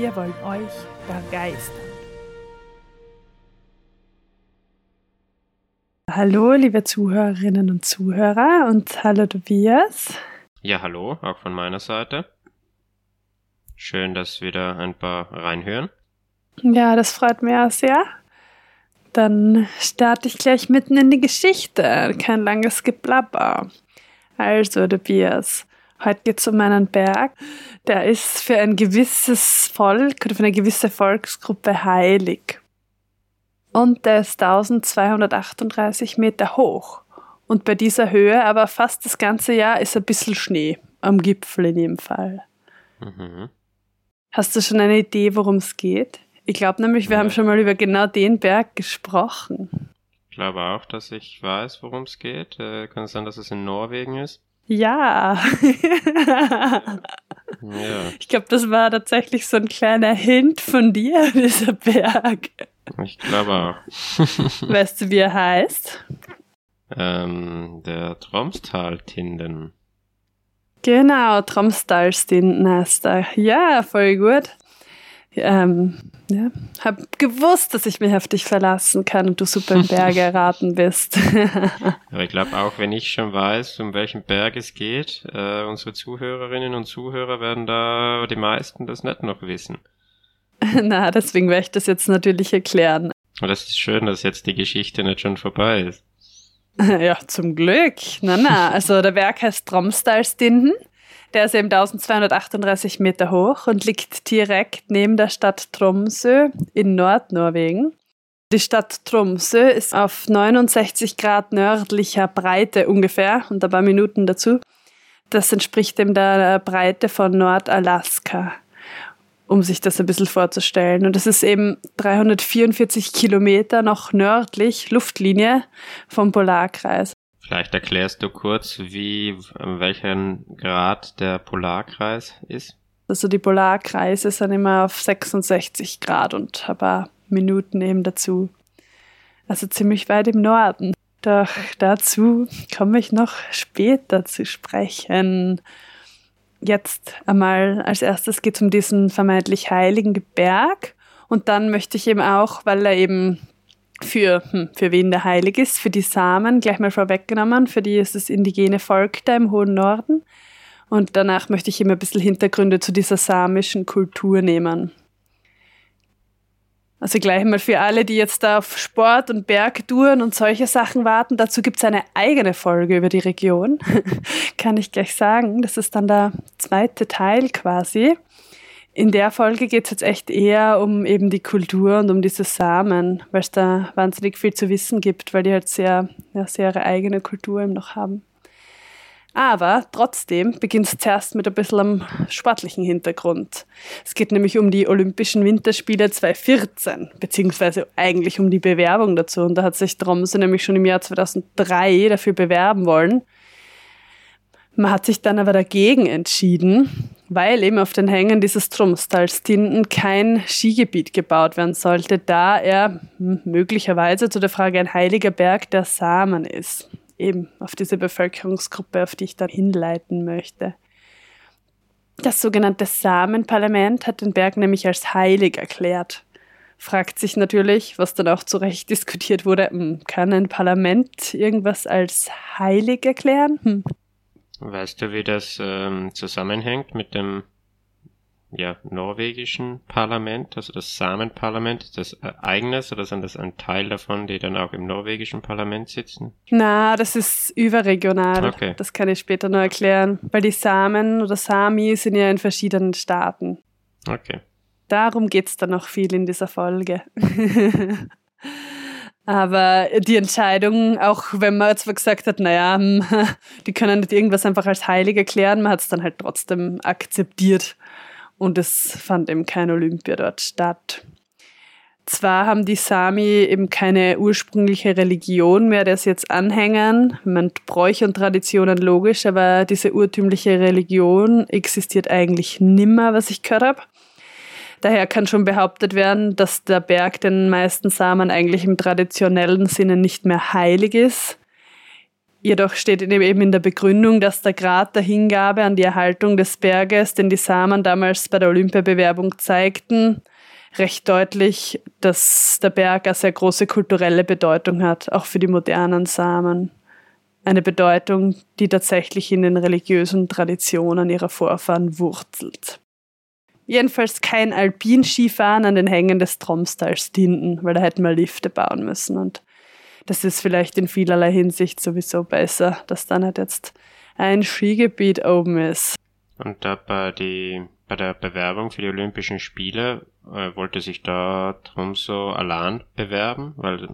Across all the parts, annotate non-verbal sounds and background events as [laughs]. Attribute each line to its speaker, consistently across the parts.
Speaker 1: Wir wollen euch begeistern. Hallo, liebe Zuhörerinnen und Zuhörer und hallo Tobias.
Speaker 2: Ja, hallo, auch von meiner Seite. Schön, dass wieder ein paar reinhören.
Speaker 1: Ja, das freut mich auch sehr. Dann starte ich gleich mitten in die Geschichte. Kein langes Geplapper. Also, Tobias, heute geht es um einen Berg. Der ist für ein gewisses Volk oder für eine gewisse Volksgruppe heilig. Und der ist 1238 Meter hoch. Und bei dieser Höhe, aber fast das ganze Jahr, ist ein bisschen Schnee am Gipfel in jedem Fall. Mhm. Hast du schon eine Idee, worum es geht? Ich glaube nämlich, wir ja. haben schon mal über genau den Berg gesprochen.
Speaker 2: Ich glaube auch, dass ich weiß, worum es geht. Äh, kann es sein, dass es in Norwegen ist?
Speaker 1: Ja. ja. Ich glaube, das war tatsächlich so ein kleiner Hint von dir, [laughs] dieser Berg.
Speaker 2: Ich glaube auch. [laughs]
Speaker 1: weißt du, wie er heißt?
Speaker 2: Ähm, der Tromstal-Tinden.
Speaker 1: Genau, Tromstal-Tinden heißt er. Ja, voll gut. Ähm, ja, hab gewusst, dass ich mich auf dich verlassen kann und du super im Berg [laughs] erraten bist. [laughs]
Speaker 2: Aber ich glaube auch, wenn ich schon weiß, um welchen Berg es geht, äh, unsere Zuhörerinnen und Zuhörer werden da die meisten das nicht noch wissen. [laughs]
Speaker 1: Na, deswegen werde ich das jetzt natürlich erklären.
Speaker 2: Aber das ist schön, dass jetzt die Geschichte nicht schon vorbei ist.
Speaker 1: Ja, zum Glück. Na, na, also der Berg heißt Tromsdalstinden. Der ist eben 1238 Meter hoch und liegt direkt neben der Stadt Tromsø in Nordnorwegen. Die Stadt Tromsø ist auf 69 Grad nördlicher Breite ungefähr und ein paar Minuten dazu. Das entspricht eben der Breite von Nordalaska um sich das ein bisschen vorzustellen. Und das ist eben 344 Kilometer noch nördlich, Luftlinie vom Polarkreis.
Speaker 2: Vielleicht erklärst du kurz, wie, welchen Grad der Polarkreis ist?
Speaker 1: Also die Polarkreise sind immer auf 66 Grad und ein paar Minuten eben dazu. Also ziemlich weit im Norden. Doch dazu komme ich noch später zu sprechen jetzt einmal als erstes geht es um diesen vermeintlich heiligen Berg. Und dann möchte ich eben auch, weil er eben für, hm, für wen der heilig ist, für die Samen, gleich mal vorweggenommen, für die ist das indigene Volk da im hohen Norden. Und danach möchte ich eben ein bisschen Hintergründe zu dieser samischen Kultur nehmen. Also gleich mal für alle, die jetzt da auf Sport und Bergtouren und solche Sachen warten, dazu gibt es eine eigene Folge über die Region, [laughs] kann ich gleich sagen. Das ist dann der zweite Teil quasi. In der Folge geht es jetzt echt eher um eben die Kultur und um diese Samen, weil es da wahnsinnig viel zu wissen gibt, weil die halt sehr, ja, sehr ihre eigene Kultur eben noch haben. Aber trotzdem beginnt es zuerst mit ein bisschen am sportlichen Hintergrund. Es geht nämlich um die Olympischen Winterspiele 2014, beziehungsweise eigentlich um die Bewerbung dazu. Und da hat sich Tromsø nämlich schon im Jahr 2003 dafür bewerben wollen. Man hat sich dann aber dagegen entschieden, weil eben auf den Hängen dieses Tromstals Tinden kein Skigebiet gebaut werden sollte, da er möglicherweise zu der Frage ein heiliger Berg der Samen ist eben auf diese Bevölkerungsgruppe, auf die ich dann hinleiten möchte. Das sogenannte Samenparlament hat den Berg nämlich als heilig erklärt. Fragt sich natürlich, was dann auch zu Recht diskutiert wurde, kann ein Parlament irgendwas als heilig erklären? Hm.
Speaker 2: Weißt du, wie das ähm, zusammenhängt mit dem ja, norwegischen Parlament, also das Samenparlament, ist das eigenes oder sind das ein Teil davon, die dann auch im norwegischen Parlament sitzen?
Speaker 1: Na, das ist überregional. Okay. Das kann ich später noch erklären, weil die Samen oder Sami sind ja in verschiedenen Staaten.
Speaker 2: Okay.
Speaker 1: Darum geht's dann noch viel in dieser Folge. [laughs] Aber die Entscheidung, auch wenn man zwar gesagt hat, naja, hm, [laughs] die können nicht irgendwas einfach als heilig erklären, man hat es dann halt trotzdem akzeptiert und es fand eben kein Olympia dort statt. Zwar haben die Sami eben keine ursprüngliche Religion mehr, der sie jetzt anhängen. Man Bräuche und Traditionen logisch, aber diese urtümliche Religion existiert eigentlich nimmer, was ich gehört habe. Daher kann schon behauptet werden, dass der Berg den meisten Samen eigentlich im traditionellen Sinne nicht mehr heilig ist. Jedoch steht eben in der Begründung, dass der Grad der Hingabe an die Erhaltung des Berges, den die Samen damals bei der Olympiabewerbung zeigten, recht deutlich, dass der Berg eine sehr große kulturelle Bedeutung hat, auch für die modernen Samen. Eine Bedeutung, die tatsächlich in den religiösen Traditionen ihrer Vorfahren wurzelt. Jedenfalls kein Alpinskifahren an den Hängen des Tromstals dienten, weil da hätten wir Lifte bauen müssen. Und das ist vielleicht in vielerlei Hinsicht sowieso besser, dass da nicht jetzt ein Skigebiet oben ist.
Speaker 2: Und da bei, die, bei der Bewerbung für die Olympischen Spiele äh, wollte sich da Tromso allein bewerben, weil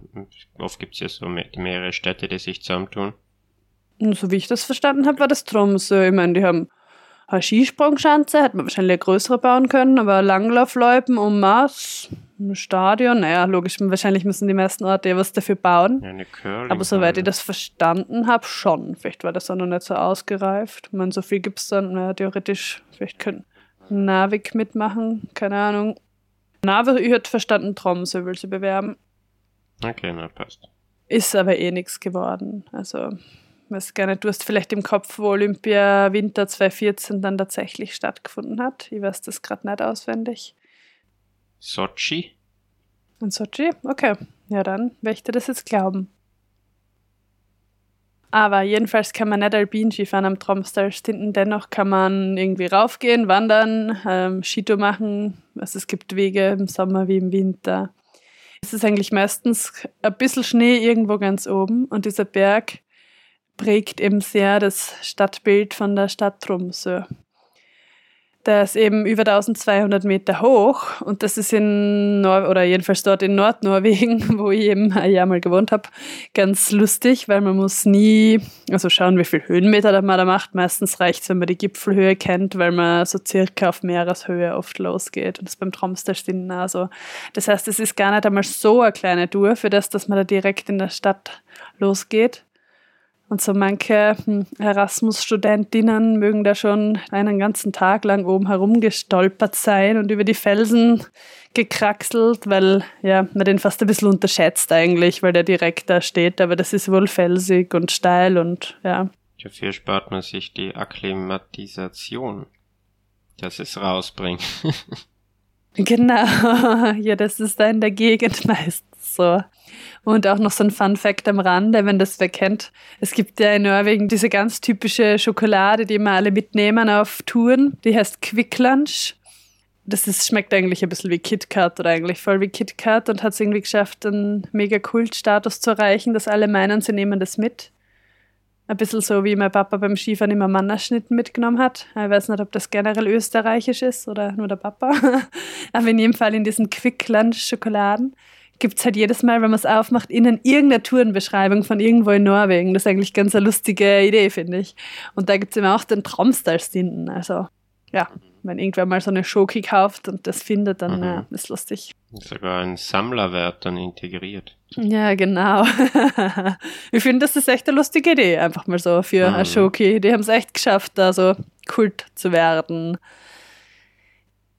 Speaker 2: oft gibt es ja so mehrere Städte, die sich zusammentun.
Speaker 1: Und so wie ich das verstanden habe, war das Tromso. Ich meine, die haben Skisprungschanze, hätte man wahrscheinlich eine größere bauen können, aber Langlaufloipen um Maß, ein Stadion, naja, logisch, wahrscheinlich müssen die meisten Orte ja was dafür bauen. Ja, eine aber soweit ich das verstanden habe, schon. Vielleicht war das auch noch nicht so ausgereift. Ich meine, so viel gibt es dann, naja, theoretisch, vielleicht können Navik mitmachen, keine Ahnung. Nave, ich hätte verstanden, Tromsø will sie bewerben.
Speaker 2: Okay, na passt.
Speaker 1: Ist aber eh nichts geworden. Also, weiß gar nicht, du hast vielleicht im Kopf, wo Olympia Winter 2014 dann tatsächlich stattgefunden hat. Ich weiß das gerade nicht auswendig.
Speaker 2: Sochi?
Speaker 1: In Sochi? Okay. Ja, dann werde ich dir das jetzt glauben. Aber jedenfalls kann man nicht Alpin-Ski fahren am Tromsdal Stinten. Dennoch kann man irgendwie raufgehen, wandern, ähm, Skitour machen. Also es gibt Wege im Sommer wie im Winter. Es ist eigentlich meistens ein bisschen Schnee irgendwo ganz oben und dieser Berg prägt eben sehr das Stadtbild von der Stadt Tromsø. Der ist eben über 1200 Meter hoch und das ist in Nor oder jedenfalls dort in Nordnorwegen, [laughs] wo ich eben ein Jahr mal gewohnt habe, ganz lustig, weil man muss nie, also schauen, wie viel Höhenmeter man da macht. Meistens reicht es, wenn man die Gipfelhöhe kennt, weil man so circa auf Meereshöhe oft losgeht und das beim Tromsdalstinnen also. Das heißt, es ist gar nicht einmal so eine kleine Tour für das, dass man da direkt in der Stadt losgeht. Und so manche hm, Erasmus-Studentinnen mögen da schon einen ganzen Tag lang oben herumgestolpert sein und über die Felsen gekraxelt, weil ja, man den fast ein bisschen unterschätzt eigentlich, weil der direkt da steht, aber das ist wohl felsig und steil und ja.
Speaker 2: Dafür spart man sich die Akklimatisation, dass es rausbringt. [laughs]
Speaker 1: genau, [laughs] ja, das ist da in der Gegend meistens so. Und auch noch so ein Fun Fact am Rande, wenn das wer kennt. Es gibt ja in Norwegen diese ganz typische Schokolade, die immer alle mitnehmen auf Touren. Die heißt Quick Lunch. Das ist, schmeckt eigentlich ein bisschen wie KitKat oder eigentlich voll wie KitKat und hat es irgendwie geschafft, einen mega Kultstatus zu erreichen, dass alle meinen, sie nehmen das mit. Ein bisschen so wie mein Papa beim Skifahren immer Mannerschnitten mitgenommen hat. Ich weiß nicht, ob das generell österreichisch ist oder nur der Papa. [laughs] Aber in jedem Fall in diesen Quick Lunch Schokoladen gibt es halt jedes Mal, wenn man es aufmacht, innen irgendeine Tourenbeschreibung von irgendwo in Norwegen. Das ist eigentlich ganz eine lustige Idee, finde ich. Und da gibt es immer auch den Traumstals-Dinten. Also, ja, wenn irgendwer mal so eine Schoki kauft und das findet, dann mhm. ja, ist lustig.
Speaker 2: Sogar ein Sammlerwert dann integriert.
Speaker 1: Ja, genau. [laughs] ich finde, das ist echt eine lustige Idee, einfach mal so für mhm. eine Schoki. Die haben es echt geschafft, da so Kult zu werden.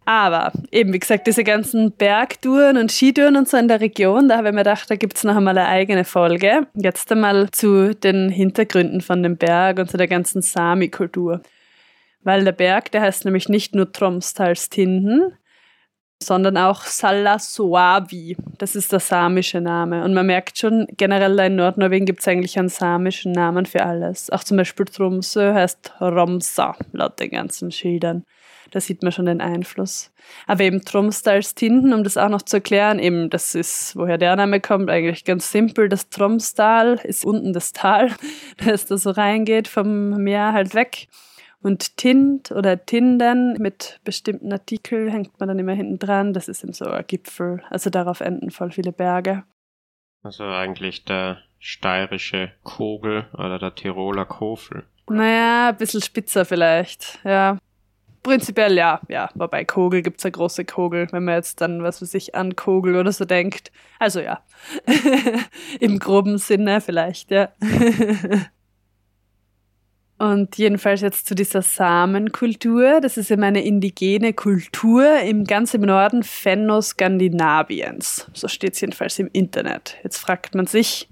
Speaker 1: Aber eben, wie gesagt, diese ganzen Bergtouren und Skitouren und so in der Region, da habe ich mir gedacht, da gibt es noch einmal eine eigene Folge. Jetzt einmal zu den Hintergründen von dem Berg und zu der ganzen Sami-Kultur. Weil der Berg, der heißt nämlich nicht nur Tromstalstinden, sondern auch Salasoavi. Das ist der samische Name. Und man merkt schon, generell in Nordnorwegen gibt es eigentlich einen samischen Namen für alles. Auch zum Beispiel Tromsø heißt Romsa, laut den ganzen Schildern. Da sieht man schon den Einfluss. Aber eben Tromstals Tinten, um das auch noch zu erklären, eben das ist, woher der Name kommt, eigentlich ganz simpel. Das Tromstal ist unten das Tal, [laughs] das da so reingeht vom Meer halt weg. Und Tint oder Tinden mit bestimmten Artikeln hängt man dann immer hinten dran. Das ist eben so ein Gipfel. Also darauf enden voll viele Berge.
Speaker 2: Also eigentlich der steirische Kogel oder der Tiroler Kofel.
Speaker 1: Naja, ein bisschen spitzer vielleicht, ja. Prinzipiell ja, ja. Wobei Kogel gibt es eine große Kogel, wenn man jetzt dann, was weiß ich, an Kogel oder so denkt. Also ja. [laughs] Im groben Sinne vielleicht, ja. [laughs] Und jedenfalls jetzt zu dieser Samenkultur. Das ist eben eine indigene Kultur im ganz im Norden Fennoskandinaviens. So steht es jedenfalls im Internet. Jetzt fragt man sich,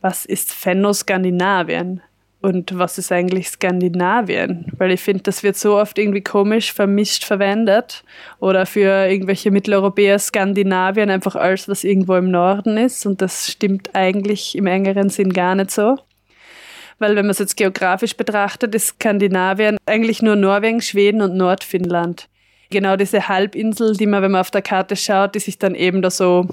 Speaker 1: was ist Fennoskandinavien? Und was ist eigentlich Skandinavien? Weil ich finde, das wird so oft irgendwie komisch vermischt verwendet. Oder für irgendwelche Mitteleuropäer Skandinavien einfach alles, was irgendwo im Norden ist. Und das stimmt eigentlich im engeren Sinn gar nicht so. Weil wenn man es jetzt geografisch betrachtet, ist Skandinavien eigentlich nur Norwegen, Schweden und Nordfinnland. Genau diese Halbinsel, die man, wenn man auf der Karte schaut, die sich dann eben da so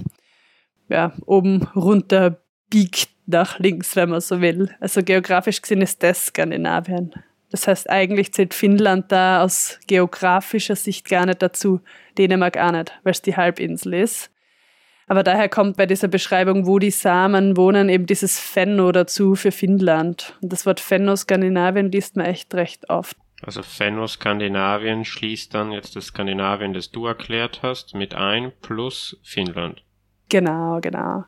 Speaker 1: ja, oben runter biegt nach links, wenn man so will. Also geografisch gesehen ist das Skandinavien. Das heißt, eigentlich zählt Finnland da aus geografischer Sicht gar nicht dazu, Dänemark auch nicht, weil es die Halbinsel ist. Aber daher kommt bei dieser Beschreibung, wo die Samen wohnen, eben dieses Fenno dazu für Finnland. Und das Wort Fenno-Skandinavien liest man echt recht oft.
Speaker 2: Also Fenno-Skandinavien schließt dann jetzt das Skandinavien, das du erklärt hast, mit ein, plus Finnland.
Speaker 1: Genau, genau.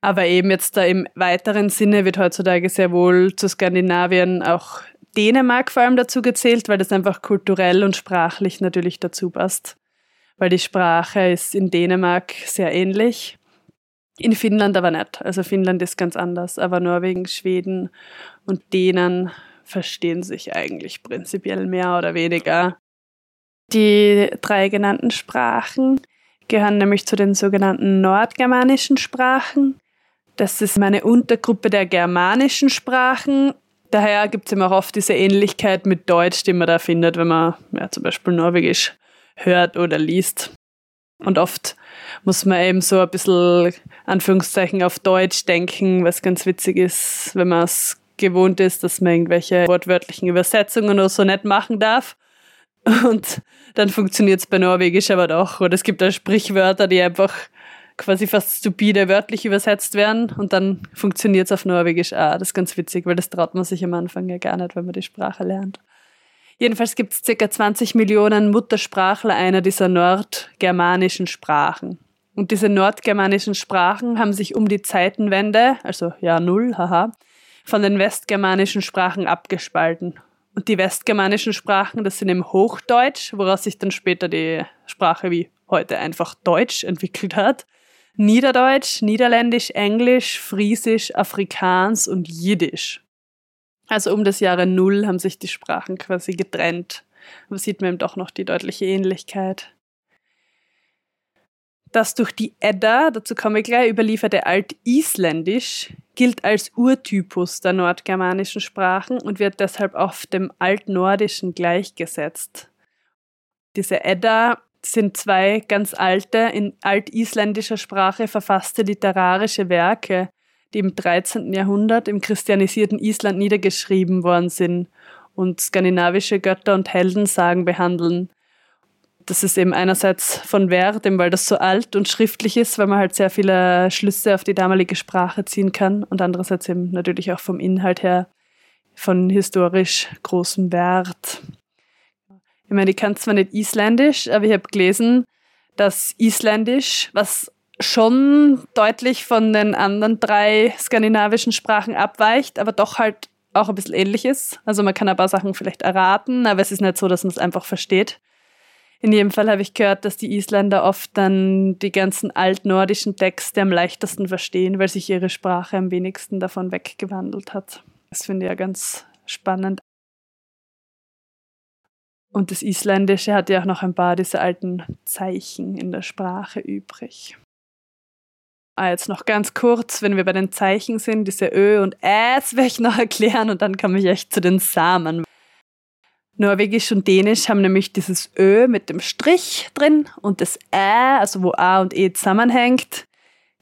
Speaker 1: Aber eben jetzt da im weiteren Sinne wird heutzutage sehr wohl zu Skandinavien auch Dänemark vor allem dazu gezählt, weil das einfach kulturell und sprachlich natürlich dazu passt. Weil die Sprache ist in Dänemark sehr ähnlich. In Finnland aber nicht. Also Finnland ist ganz anders. Aber Norwegen, Schweden und Dänen verstehen sich eigentlich prinzipiell mehr oder weniger. Die drei genannten Sprachen gehören nämlich zu den sogenannten nordgermanischen Sprachen. Das ist eine Untergruppe der germanischen Sprachen. Daher gibt es immer auch oft diese Ähnlichkeit mit Deutsch, die man da findet, wenn man ja, zum Beispiel Norwegisch hört oder liest. Und oft muss man eben so ein bisschen, Anführungszeichen, auf Deutsch denken, was ganz witzig ist, wenn man es gewohnt ist, dass man irgendwelche wortwörtlichen Übersetzungen oder so nicht machen darf. Und dann funktioniert es bei Norwegisch aber doch. Oder es gibt da Sprichwörter, die einfach quasi fast stupide wörtlich übersetzt werden und dann funktioniert es auf Norwegisch. Ah, das ist ganz witzig, weil das traut man sich am Anfang ja gar nicht, wenn man die Sprache lernt. Jedenfalls gibt es ca. 20 Millionen Muttersprachler einer dieser nordgermanischen Sprachen. Und diese nordgermanischen Sprachen haben sich um die Zeitenwende, also Jahr Null, haha, von den westgermanischen Sprachen abgespalten. Und die westgermanischen Sprachen, das sind im Hochdeutsch, woraus sich dann später die Sprache wie heute einfach Deutsch entwickelt hat. Niederdeutsch, Niederländisch, Englisch, Friesisch, Afrikaans und Jiddisch. Also um das Jahre Null haben sich die Sprachen quasi getrennt. Aber sieht man eben doch noch die deutliche Ähnlichkeit. Das durch die Edda, dazu komme ich gleich, überlieferte Altisländisch gilt als Urtypus der nordgermanischen Sprachen und wird deshalb auf dem Altnordischen gleichgesetzt. Diese Edda sind zwei ganz alte, in altisländischer Sprache verfasste literarische Werke, die im 13. Jahrhundert im christianisierten Island niedergeschrieben worden sind und skandinavische Götter und Heldensagen behandeln. Das ist eben einerseits von Wert, weil das so alt und schriftlich ist, weil man halt sehr viele Schlüsse auf die damalige Sprache ziehen kann und andererseits eben natürlich auch vom Inhalt her von historisch großem Wert. Ich meine, ich kann zwar nicht Isländisch, aber ich habe gelesen, dass Isländisch, was schon deutlich von den anderen drei skandinavischen Sprachen abweicht, aber doch halt auch ein bisschen ähnlich ist. Also man kann ein paar Sachen vielleicht erraten, aber es ist nicht so, dass man es einfach versteht. In jedem Fall habe ich gehört, dass die Isländer oft dann die ganzen altnordischen Texte am leichtesten verstehen, weil sich ihre Sprache am wenigsten davon weggewandelt hat. Das finde ich ja ganz spannend. Und das Isländische hat ja auch noch ein paar dieser alten Zeichen in der Sprache übrig. Ah, jetzt noch ganz kurz, wenn wir bei den Zeichen sind, diese Ö und Äs werde ich noch [laughs] erklären und dann komme ich echt zu den Samen. Norwegisch und Dänisch haben nämlich dieses Ö mit dem Strich drin und das Ä, also wo A und E zusammenhängt.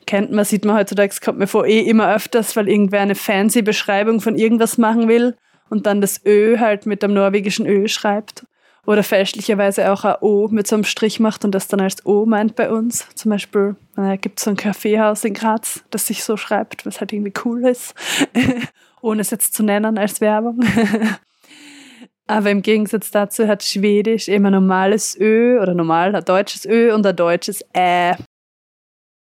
Speaker 1: Kennt man, sieht man heutzutage, es kommt mir vor eh immer öfters, weil irgendwer eine fancy Beschreibung von irgendwas machen will und dann das Ö halt mit dem norwegischen Ö schreibt oder fälschlicherweise auch ein O mit so einem Strich macht und das dann als O meint bei uns. Zum Beispiel äh, gibt es so ein Kaffeehaus in Graz, das sich so schreibt, was halt irgendwie cool ist, [laughs] ohne es jetzt zu nennen als Werbung. [laughs] Aber im Gegensatz dazu hat Schwedisch immer normales Ö oder normal ein deutsches Ö und ein deutsches Ä.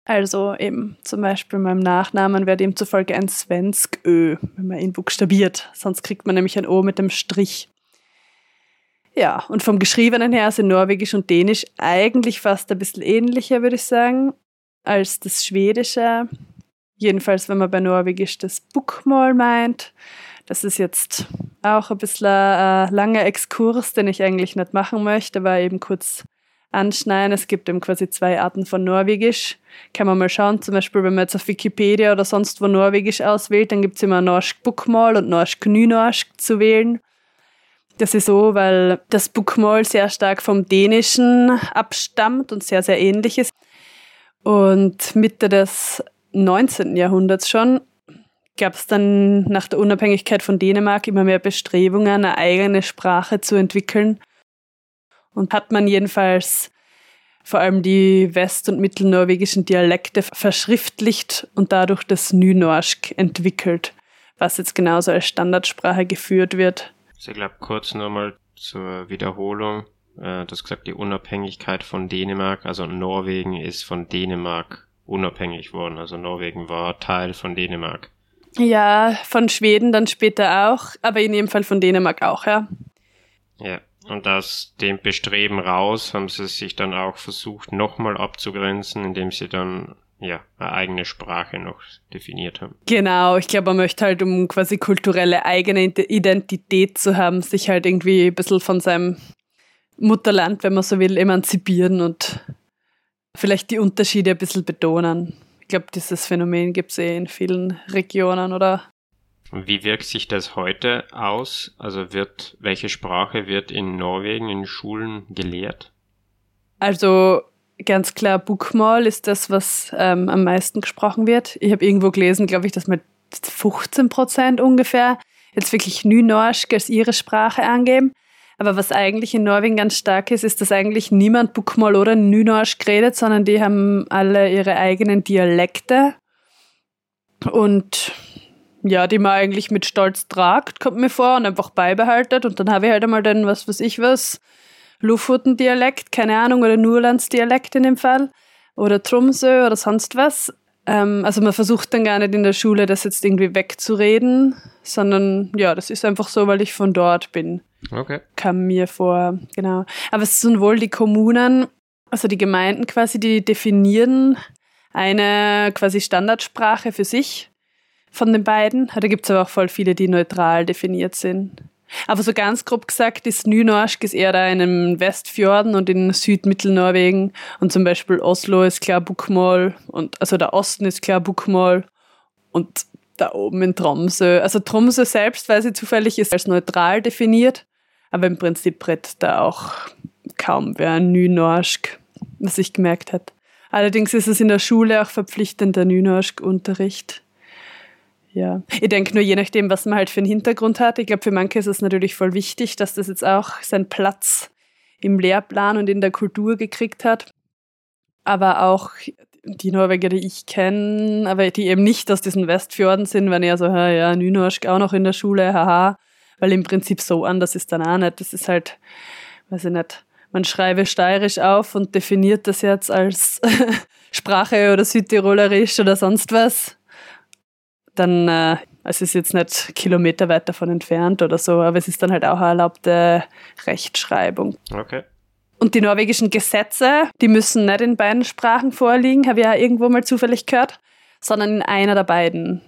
Speaker 1: Also eben zum Beispiel meinem Nachnamen wäre demzufolge ein Svensk Ö, wenn man ihn buchstabiert. Sonst kriegt man nämlich ein O mit dem Strich. Ja, und vom Geschriebenen her sind Norwegisch und Dänisch eigentlich fast ein bisschen ähnlicher, würde ich sagen, als das Schwedische. Jedenfalls, wenn man bei Norwegisch das Bukmål meint. Das ist jetzt auch ein bisschen ein langer Exkurs, den ich eigentlich nicht machen möchte, aber eben kurz anschneiden. Es gibt eben quasi zwei Arten von Norwegisch. Kann man mal schauen, zum Beispiel, wenn man jetzt auf Wikipedia oder sonst wo Norwegisch auswählt, dann gibt es immer Norsk Bukmål und Norsk Nynorsk zu wählen. Das ist so, weil das Bukmål sehr stark vom Dänischen abstammt und sehr, sehr ähnlich ist. Und Mitte des 19. Jahrhunderts schon gab es dann nach der Unabhängigkeit von Dänemark immer mehr Bestrebungen, eine eigene Sprache zu entwickeln. Und hat man jedenfalls vor allem die west- und mittelnorwegischen Dialekte verschriftlicht und dadurch das Nynorsk entwickelt, was jetzt genauso als Standardsprache geführt wird.
Speaker 2: Also ich glaube, kurz nochmal zur Wiederholung. Äh, du hast gesagt, die Unabhängigkeit von Dänemark, also Norwegen ist von Dänemark unabhängig worden. Also Norwegen war Teil von Dänemark.
Speaker 1: Ja, von Schweden dann später auch, aber in jedem Fall von Dänemark auch, ja.
Speaker 2: Ja, und aus dem Bestreben raus haben sie sich dann auch versucht, nochmal abzugrenzen, indem sie dann ja, eine eigene Sprache noch definiert haben.
Speaker 1: Genau, ich glaube, man möchte halt, um quasi kulturelle eigene Identität zu haben, sich halt irgendwie ein bisschen von seinem Mutterland, wenn man so will, emanzipieren und vielleicht die Unterschiede ein bisschen betonen. Ich glaube, dieses Phänomen gibt es eh in vielen Regionen, oder?
Speaker 2: Wie wirkt sich das heute aus? Also wird, welche Sprache wird in Norwegen in Schulen gelehrt?
Speaker 1: Also ganz klar, Bookmall ist das, was ähm, am meisten gesprochen wird. Ich habe irgendwo gelesen, glaube ich, dass mit 15 Prozent ungefähr jetzt wirklich Nynorsk als ihre Sprache angeben. Aber was eigentlich in Norwegen ganz stark ist, ist, dass eigentlich niemand Bukmal oder Nynorsk redet, sondern die haben alle ihre eigenen Dialekte. Und ja, die man eigentlich mit Stolz tragt, kommt mir vor, und einfach beibehaltet. Und dann habe ich halt einmal den, was weiß ich was, Lofoten-Dialekt, keine Ahnung, oder Nurlands-Dialekt in dem Fall. Oder Tromsø oder sonst was. Ähm, also man versucht dann gar nicht in der Schule das jetzt irgendwie wegzureden, sondern ja, das ist einfach so, weil ich von dort bin.
Speaker 2: Okay.
Speaker 1: Kam mir vor, genau. Aber es sind wohl die Kommunen, also die Gemeinden quasi, die definieren eine quasi Standardsprache für sich von den beiden. Da gibt es aber auch voll viele, die neutral definiert sind. Aber so ganz grob gesagt ist Nynorsk ist eher da in den Westfjorden und in Südmittelnorwegen. Und zum Beispiel Oslo ist klar Bukmål und also der Osten ist klar Bukmål und da oben in Tromsø. Also Tromsø selbst, weil sie zufällig ist, als neutral definiert. Aber im Prinzip redet da auch kaum wer Nynorsk, was ich gemerkt hat. Allerdings ist es in der Schule auch verpflichtender Nynorsk-Unterricht. Ja, ich denke nur je nachdem, was man halt für einen Hintergrund hat. Ich glaube, für manche ist es natürlich voll wichtig, dass das jetzt auch seinen Platz im Lehrplan und in der Kultur gekriegt hat. Aber auch die Norweger, die ich kenne, aber die eben nicht aus diesen Westfjorden sind, wenn eher so, ja, Nynorsk auch noch in der Schule, haha weil im Prinzip so anders ist dann auch nicht. Das ist halt, weiß ich nicht, man schreibe steirisch auf und definiert das jetzt als [laughs] Sprache oder Südtirolerisch oder sonst was. Dann, äh, es ist jetzt nicht Kilometer weit davon entfernt oder so, aber es ist dann halt auch eine erlaubte Rechtschreibung.
Speaker 2: Okay.
Speaker 1: Und die norwegischen Gesetze, die müssen nicht in beiden Sprachen vorliegen, habe ich ja irgendwo mal zufällig gehört, sondern in einer der beiden.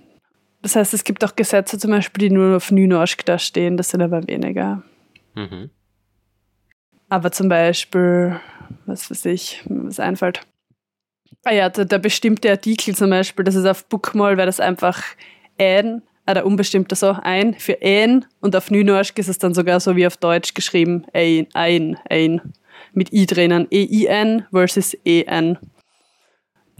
Speaker 1: Das heißt, es gibt auch Gesetze zum Beispiel, die nur auf Nynorsk da stehen, das sind aber weniger. Mhm. Aber zum Beispiel, was weiß ich, was einfällt. Ah ja, der, der, bestimmte Artikel zum Beispiel, das ist auf Bookmall, wäre das einfach ein, ah, der unbestimmte so, ein für ein und auf Nynorsk ist es dann sogar so wie auf Deutsch geschrieben, ein, ein, ein. Mit i drinnen, E-I-N versus E-N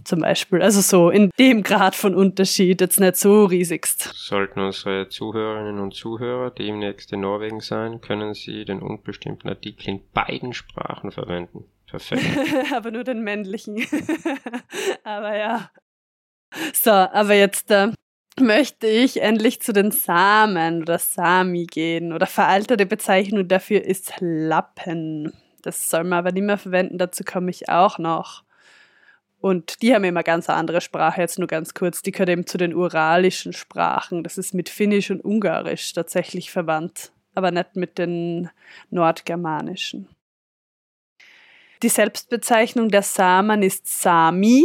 Speaker 1: zum Beispiel. Also so in dem Grad von Unterschied, jetzt nicht so riesigst.
Speaker 2: Sollten unsere Zuhörerinnen und Zuhörer demnächst in Norwegen sein, können sie den unbestimmten Artikel in beiden Sprachen verwenden. Perfekt. [laughs]
Speaker 1: aber nur den männlichen. [laughs] aber ja. So, aber jetzt, äh, möchte ich endlich zu den Samen oder Sami gehen. Oder veraltete Bezeichnung dafür ist Lappen. Das soll man aber nicht mehr verwenden, dazu komme ich auch noch. Und die haben immer ganz andere Sprache, jetzt nur ganz kurz. Die gehört eben zu den uralischen Sprachen. Das ist mit Finnisch und Ungarisch tatsächlich verwandt, aber nicht mit den nordgermanischen. Die Selbstbezeichnung der Samen ist Sami.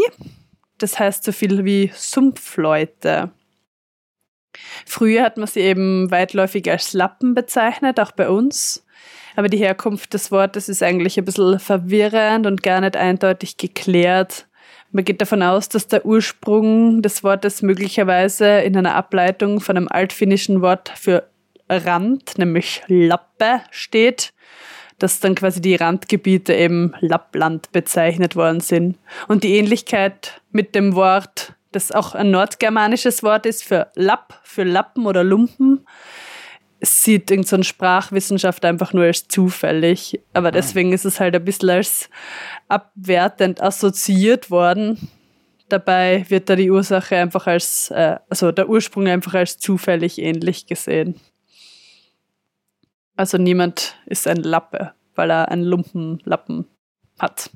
Speaker 1: Das heißt so viel wie Sumpfleute. Früher hat man sie eben weitläufig als Lappen bezeichnet, auch bei uns. Aber die Herkunft des Wortes ist eigentlich ein bisschen verwirrend und gar nicht eindeutig geklärt. Man geht davon aus, dass der Ursprung des Wortes möglicherweise in einer Ableitung von einem altfinnischen Wort für Rand, nämlich Lappe, steht, dass dann quasi die Randgebiete eben Lappland bezeichnet worden sind. Und die Ähnlichkeit mit dem Wort das auch ein nordgermanisches Wort ist für Lapp, für Lappen oder Lumpen, sieht irgendein so Sprachwissenschaft einfach nur als zufällig. Aber ah. deswegen ist es halt ein bisschen als abwertend assoziiert worden. Dabei wird da die Ursache einfach als, äh, also der Ursprung einfach als zufällig ähnlich gesehen. Also niemand ist ein Lappe, weil er einen Lumpenlappen hat.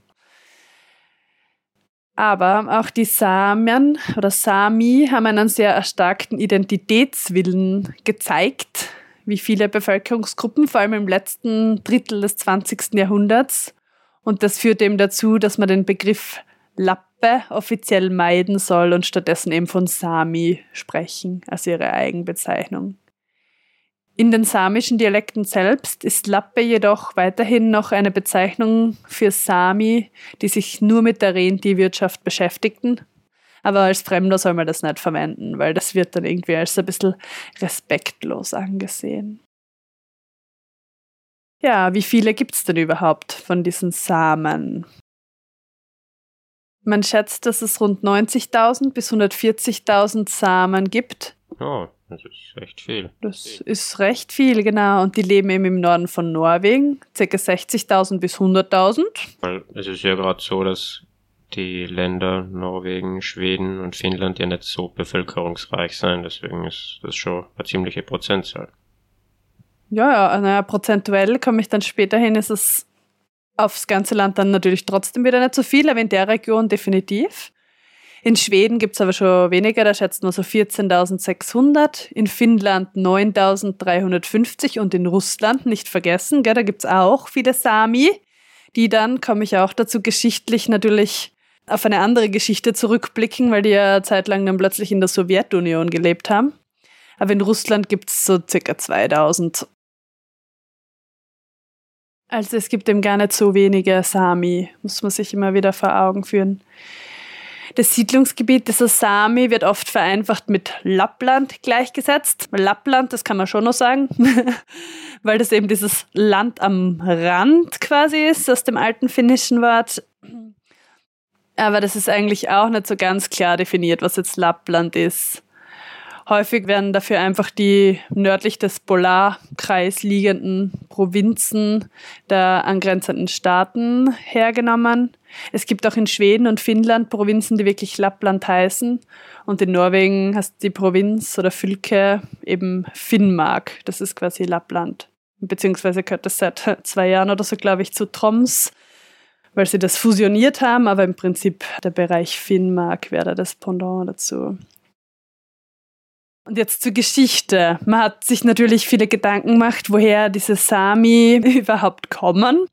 Speaker 1: Aber auch die Samen oder Sami haben einen sehr erstarkten Identitätswillen gezeigt, wie viele Bevölkerungsgruppen, vor allem im letzten Drittel des 20. Jahrhunderts. Und das führt eben dazu, dass man den Begriff Lappe offiziell meiden soll und stattdessen eben von Sami sprechen als ihre Eigenbezeichnung. In den samischen Dialekten selbst ist Lappe jedoch weiterhin noch eine Bezeichnung für Sami, die sich nur mit der Rentierwirtschaft beschäftigten. Aber als Fremder soll man das nicht verwenden, weil das wird dann irgendwie als ein bisschen respektlos angesehen. Ja, wie viele gibt es denn überhaupt von diesen Samen? Man schätzt, dass es rund 90.000 bis 140.000 Samen gibt.
Speaker 2: Oh, das ist recht viel.
Speaker 1: Das ist recht viel, genau. Und die leben eben im Norden von Norwegen, ca. 60.000 bis 100.000.
Speaker 2: Weil es ist ja gerade so, dass die Länder Norwegen, Schweden und Finnland ja nicht so bevölkerungsreich sein, deswegen ist das schon eine ziemliche Prozentzahl.
Speaker 1: Ja, ja, naja, prozentuell komme ich dann später hin, ist es aufs ganze Land dann natürlich trotzdem wieder nicht so viel, aber in der Region definitiv. In Schweden gibt es aber schon weniger, da schätzt man so 14.600, in Finnland 9.350 und in Russland, nicht vergessen, gell, da gibt es auch viele Sami, die dann, komme ich auch dazu, geschichtlich natürlich auf eine andere Geschichte zurückblicken, weil die ja zeitlang dann plötzlich in der Sowjetunion gelebt haben. Aber in Russland gibt es so circa 2000. Also es gibt eben gar nicht so wenige Sami, muss man sich immer wieder vor Augen führen. Das Siedlungsgebiet des Sami wird oft vereinfacht mit Lappland gleichgesetzt. Lappland, das kann man schon noch sagen, [laughs] weil das eben dieses Land am Rand quasi ist, aus dem alten finnischen Wort. Aber das ist eigentlich auch nicht so ganz klar definiert, was jetzt Lappland ist. Häufig werden dafür einfach die nördlich des Polarkreis liegenden Provinzen der angrenzenden Staaten hergenommen. Es gibt auch in Schweden und Finnland Provinzen, die wirklich Lappland heißen. Und in Norwegen heißt die Provinz oder Fylke eben Finnmark. Das ist quasi Lappland. Beziehungsweise gehört das seit [laughs] zwei Jahren oder so, glaube ich, zu Troms, weil sie das fusioniert haben. Aber im Prinzip der Bereich Finnmark wäre das Pendant dazu. Und jetzt zur Geschichte. Man hat sich natürlich viele Gedanken gemacht, woher diese Sami [laughs] überhaupt kommen,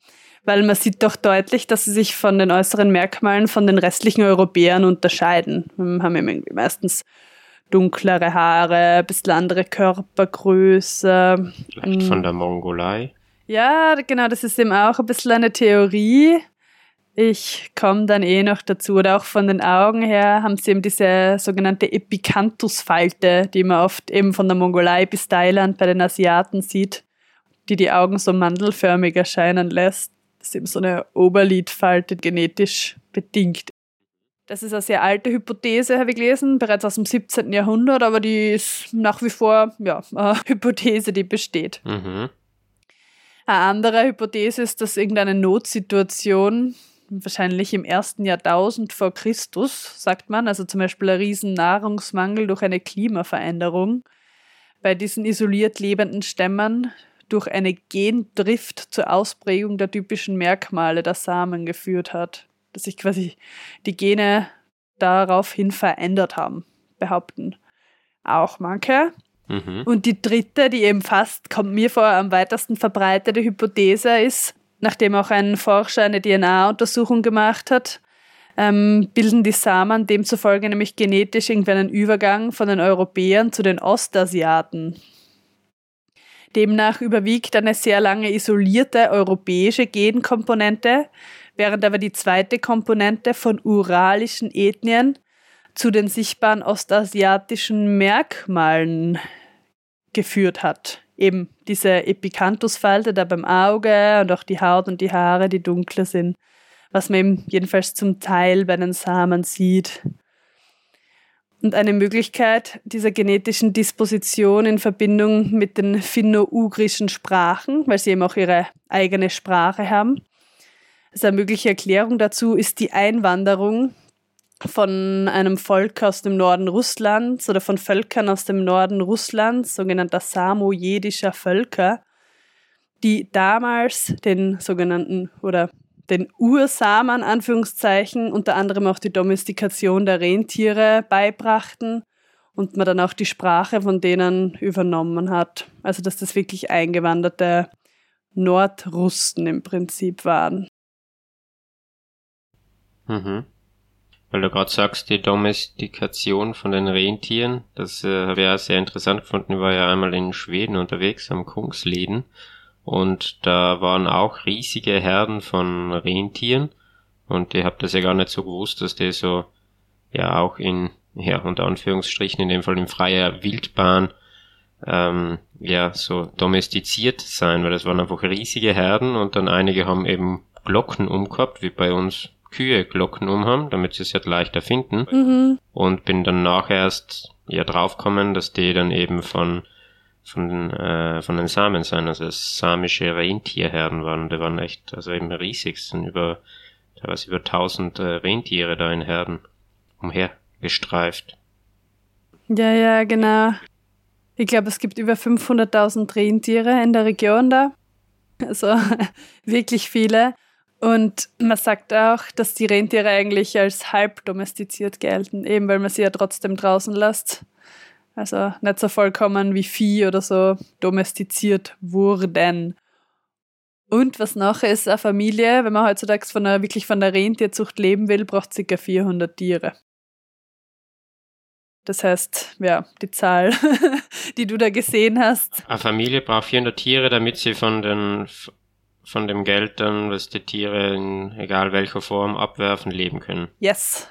Speaker 1: weil man sieht doch deutlich, dass sie sich von den äußeren Merkmalen von den restlichen Europäern unterscheiden. Wir haben irgendwie meistens dunklere Haare, ein bisschen andere Körpergröße.
Speaker 2: Vielleicht von der Mongolei.
Speaker 1: Ja, genau, das ist eben auch ein bisschen eine Theorie. Ich komme dann eh noch dazu. Oder auch von den Augen her haben sie eben diese sogenannte Epicanthus-Falte, die man oft eben von der Mongolei bis Thailand bei den Asiaten sieht, die die Augen so mandelförmig erscheinen lässt. Das ist eben so eine Oberlidfalte genetisch bedingt. Das ist eine sehr alte Hypothese, habe ich gelesen, bereits aus dem 17. Jahrhundert, aber die ist nach wie vor ja, eine [laughs] Hypothese, die besteht. Mhm. Eine andere Hypothese ist, dass irgendeine Notsituation wahrscheinlich im ersten Jahrtausend vor Christus, sagt man, also zum Beispiel ein riesen Nahrungsmangel durch eine Klimaveränderung bei diesen isoliert lebenden Stämmen durch eine Gendrift zur Ausprägung der typischen Merkmale der Samen geführt hat. Dass sich quasi die Gene daraufhin verändert haben, behaupten auch manche. Mhm. Und die dritte, die eben fast, kommt mir vor, am weitesten verbreitete Hypothese ist, nachdem auch ein Forscher eine DNA-Untersuchung gemacht hat, ähm, bilden die Samen demzufolge nämlich genetisch irgendwie einen Übergang von den Europäern zu den Ostasiaten. Demnach überwiegt eine sehr lange isolierte europäische Genkomponente, während aber die zweite Komponente von uralischen Ethnien zu den sichtbaren ostasiatischen Merkmalen geführt hat. Eben diese Epicanthusfalte da beim Auge und auch die Haut und die Haare, die dunkler sind was man eben jedenfalls zum Teil bei den Samen sieht. Und eine Möglichkeit dieser genetischen Disposition in Verbindung mit den finno-ugrischen Sprachen, weil sie eben auch ihre eigene Sprache haben. Also eine mögliche Erklärung dazu ist die Einwanderung von einem Volk aus dem Norden Russlands oder von Völkern aus dem Norden Russlands, sogenannter samojedischer Völker, die damals den sogenannten oder den Ursamen, Anführungszeichen, unter anderem auch die Domestikation der Rentiere beibrachten und man dann auch die Sprache von denen übernommen hat. Also dass das wirklich eingewanderte Nordrussen im Prinzip waren.
Speaker 2: Mhm. Weil du gerade sagst, die Domestikation von den Rentieren, das äh, habe ich ja sehr interessant gefunden. Ich war ja einmal in Schweden unterwegs am Kungsleden und da waren auch riesige Herden von Rentieren und ihr habt das ja gar nicht so gewusst, dass die so ja auch in ja unter Anführungsstrichen in dem Fall in freier Wildbahn ähm, ja so domestiziert sein, weil das waren einfach riesige Herden und dann einige haben eben Glocken umgehabt, wie bei uns Kühe Glocken umhaben, damit sie es halt leichter finden. Mhm. Und bin dann nachher erst ja draufgekommen, dass die dann eben von von, äh, von den Samen sein, also samische Rentierherden waren. Die waren echt, also eben riesig, es sind über, teilweise über tausend äh, Rentiere da in Herden umhergestreift.
Speaker 1: Ja, ja, genau. Ich glaube, es gibt über 500.000 Rentiere in der Region da. Also [laughs] wirklich viele. Und man sagt auch, dass die Rentiere eigentlich als halb domestiziert gelten, eben weil man sie ja trotzdem draußen lässt. Also nicht so vollkommen wie Vieh oder so domestiziert wurden. Und was noch ist, eine Familie, wenn man heutzutage von einer, wirklich von der Rentierzucht leben will, braucht ca. 400 Tiere. Das heißt, ja, die Zahl, [laughs] die du da gesehen hast.
Speaker 2: Eine Familie braucht 400 Tiere, damit sie von den von dem Geld dann, was die Tiere in egal welcher Form abwerfen, leben können.
Speaker 1: Yes.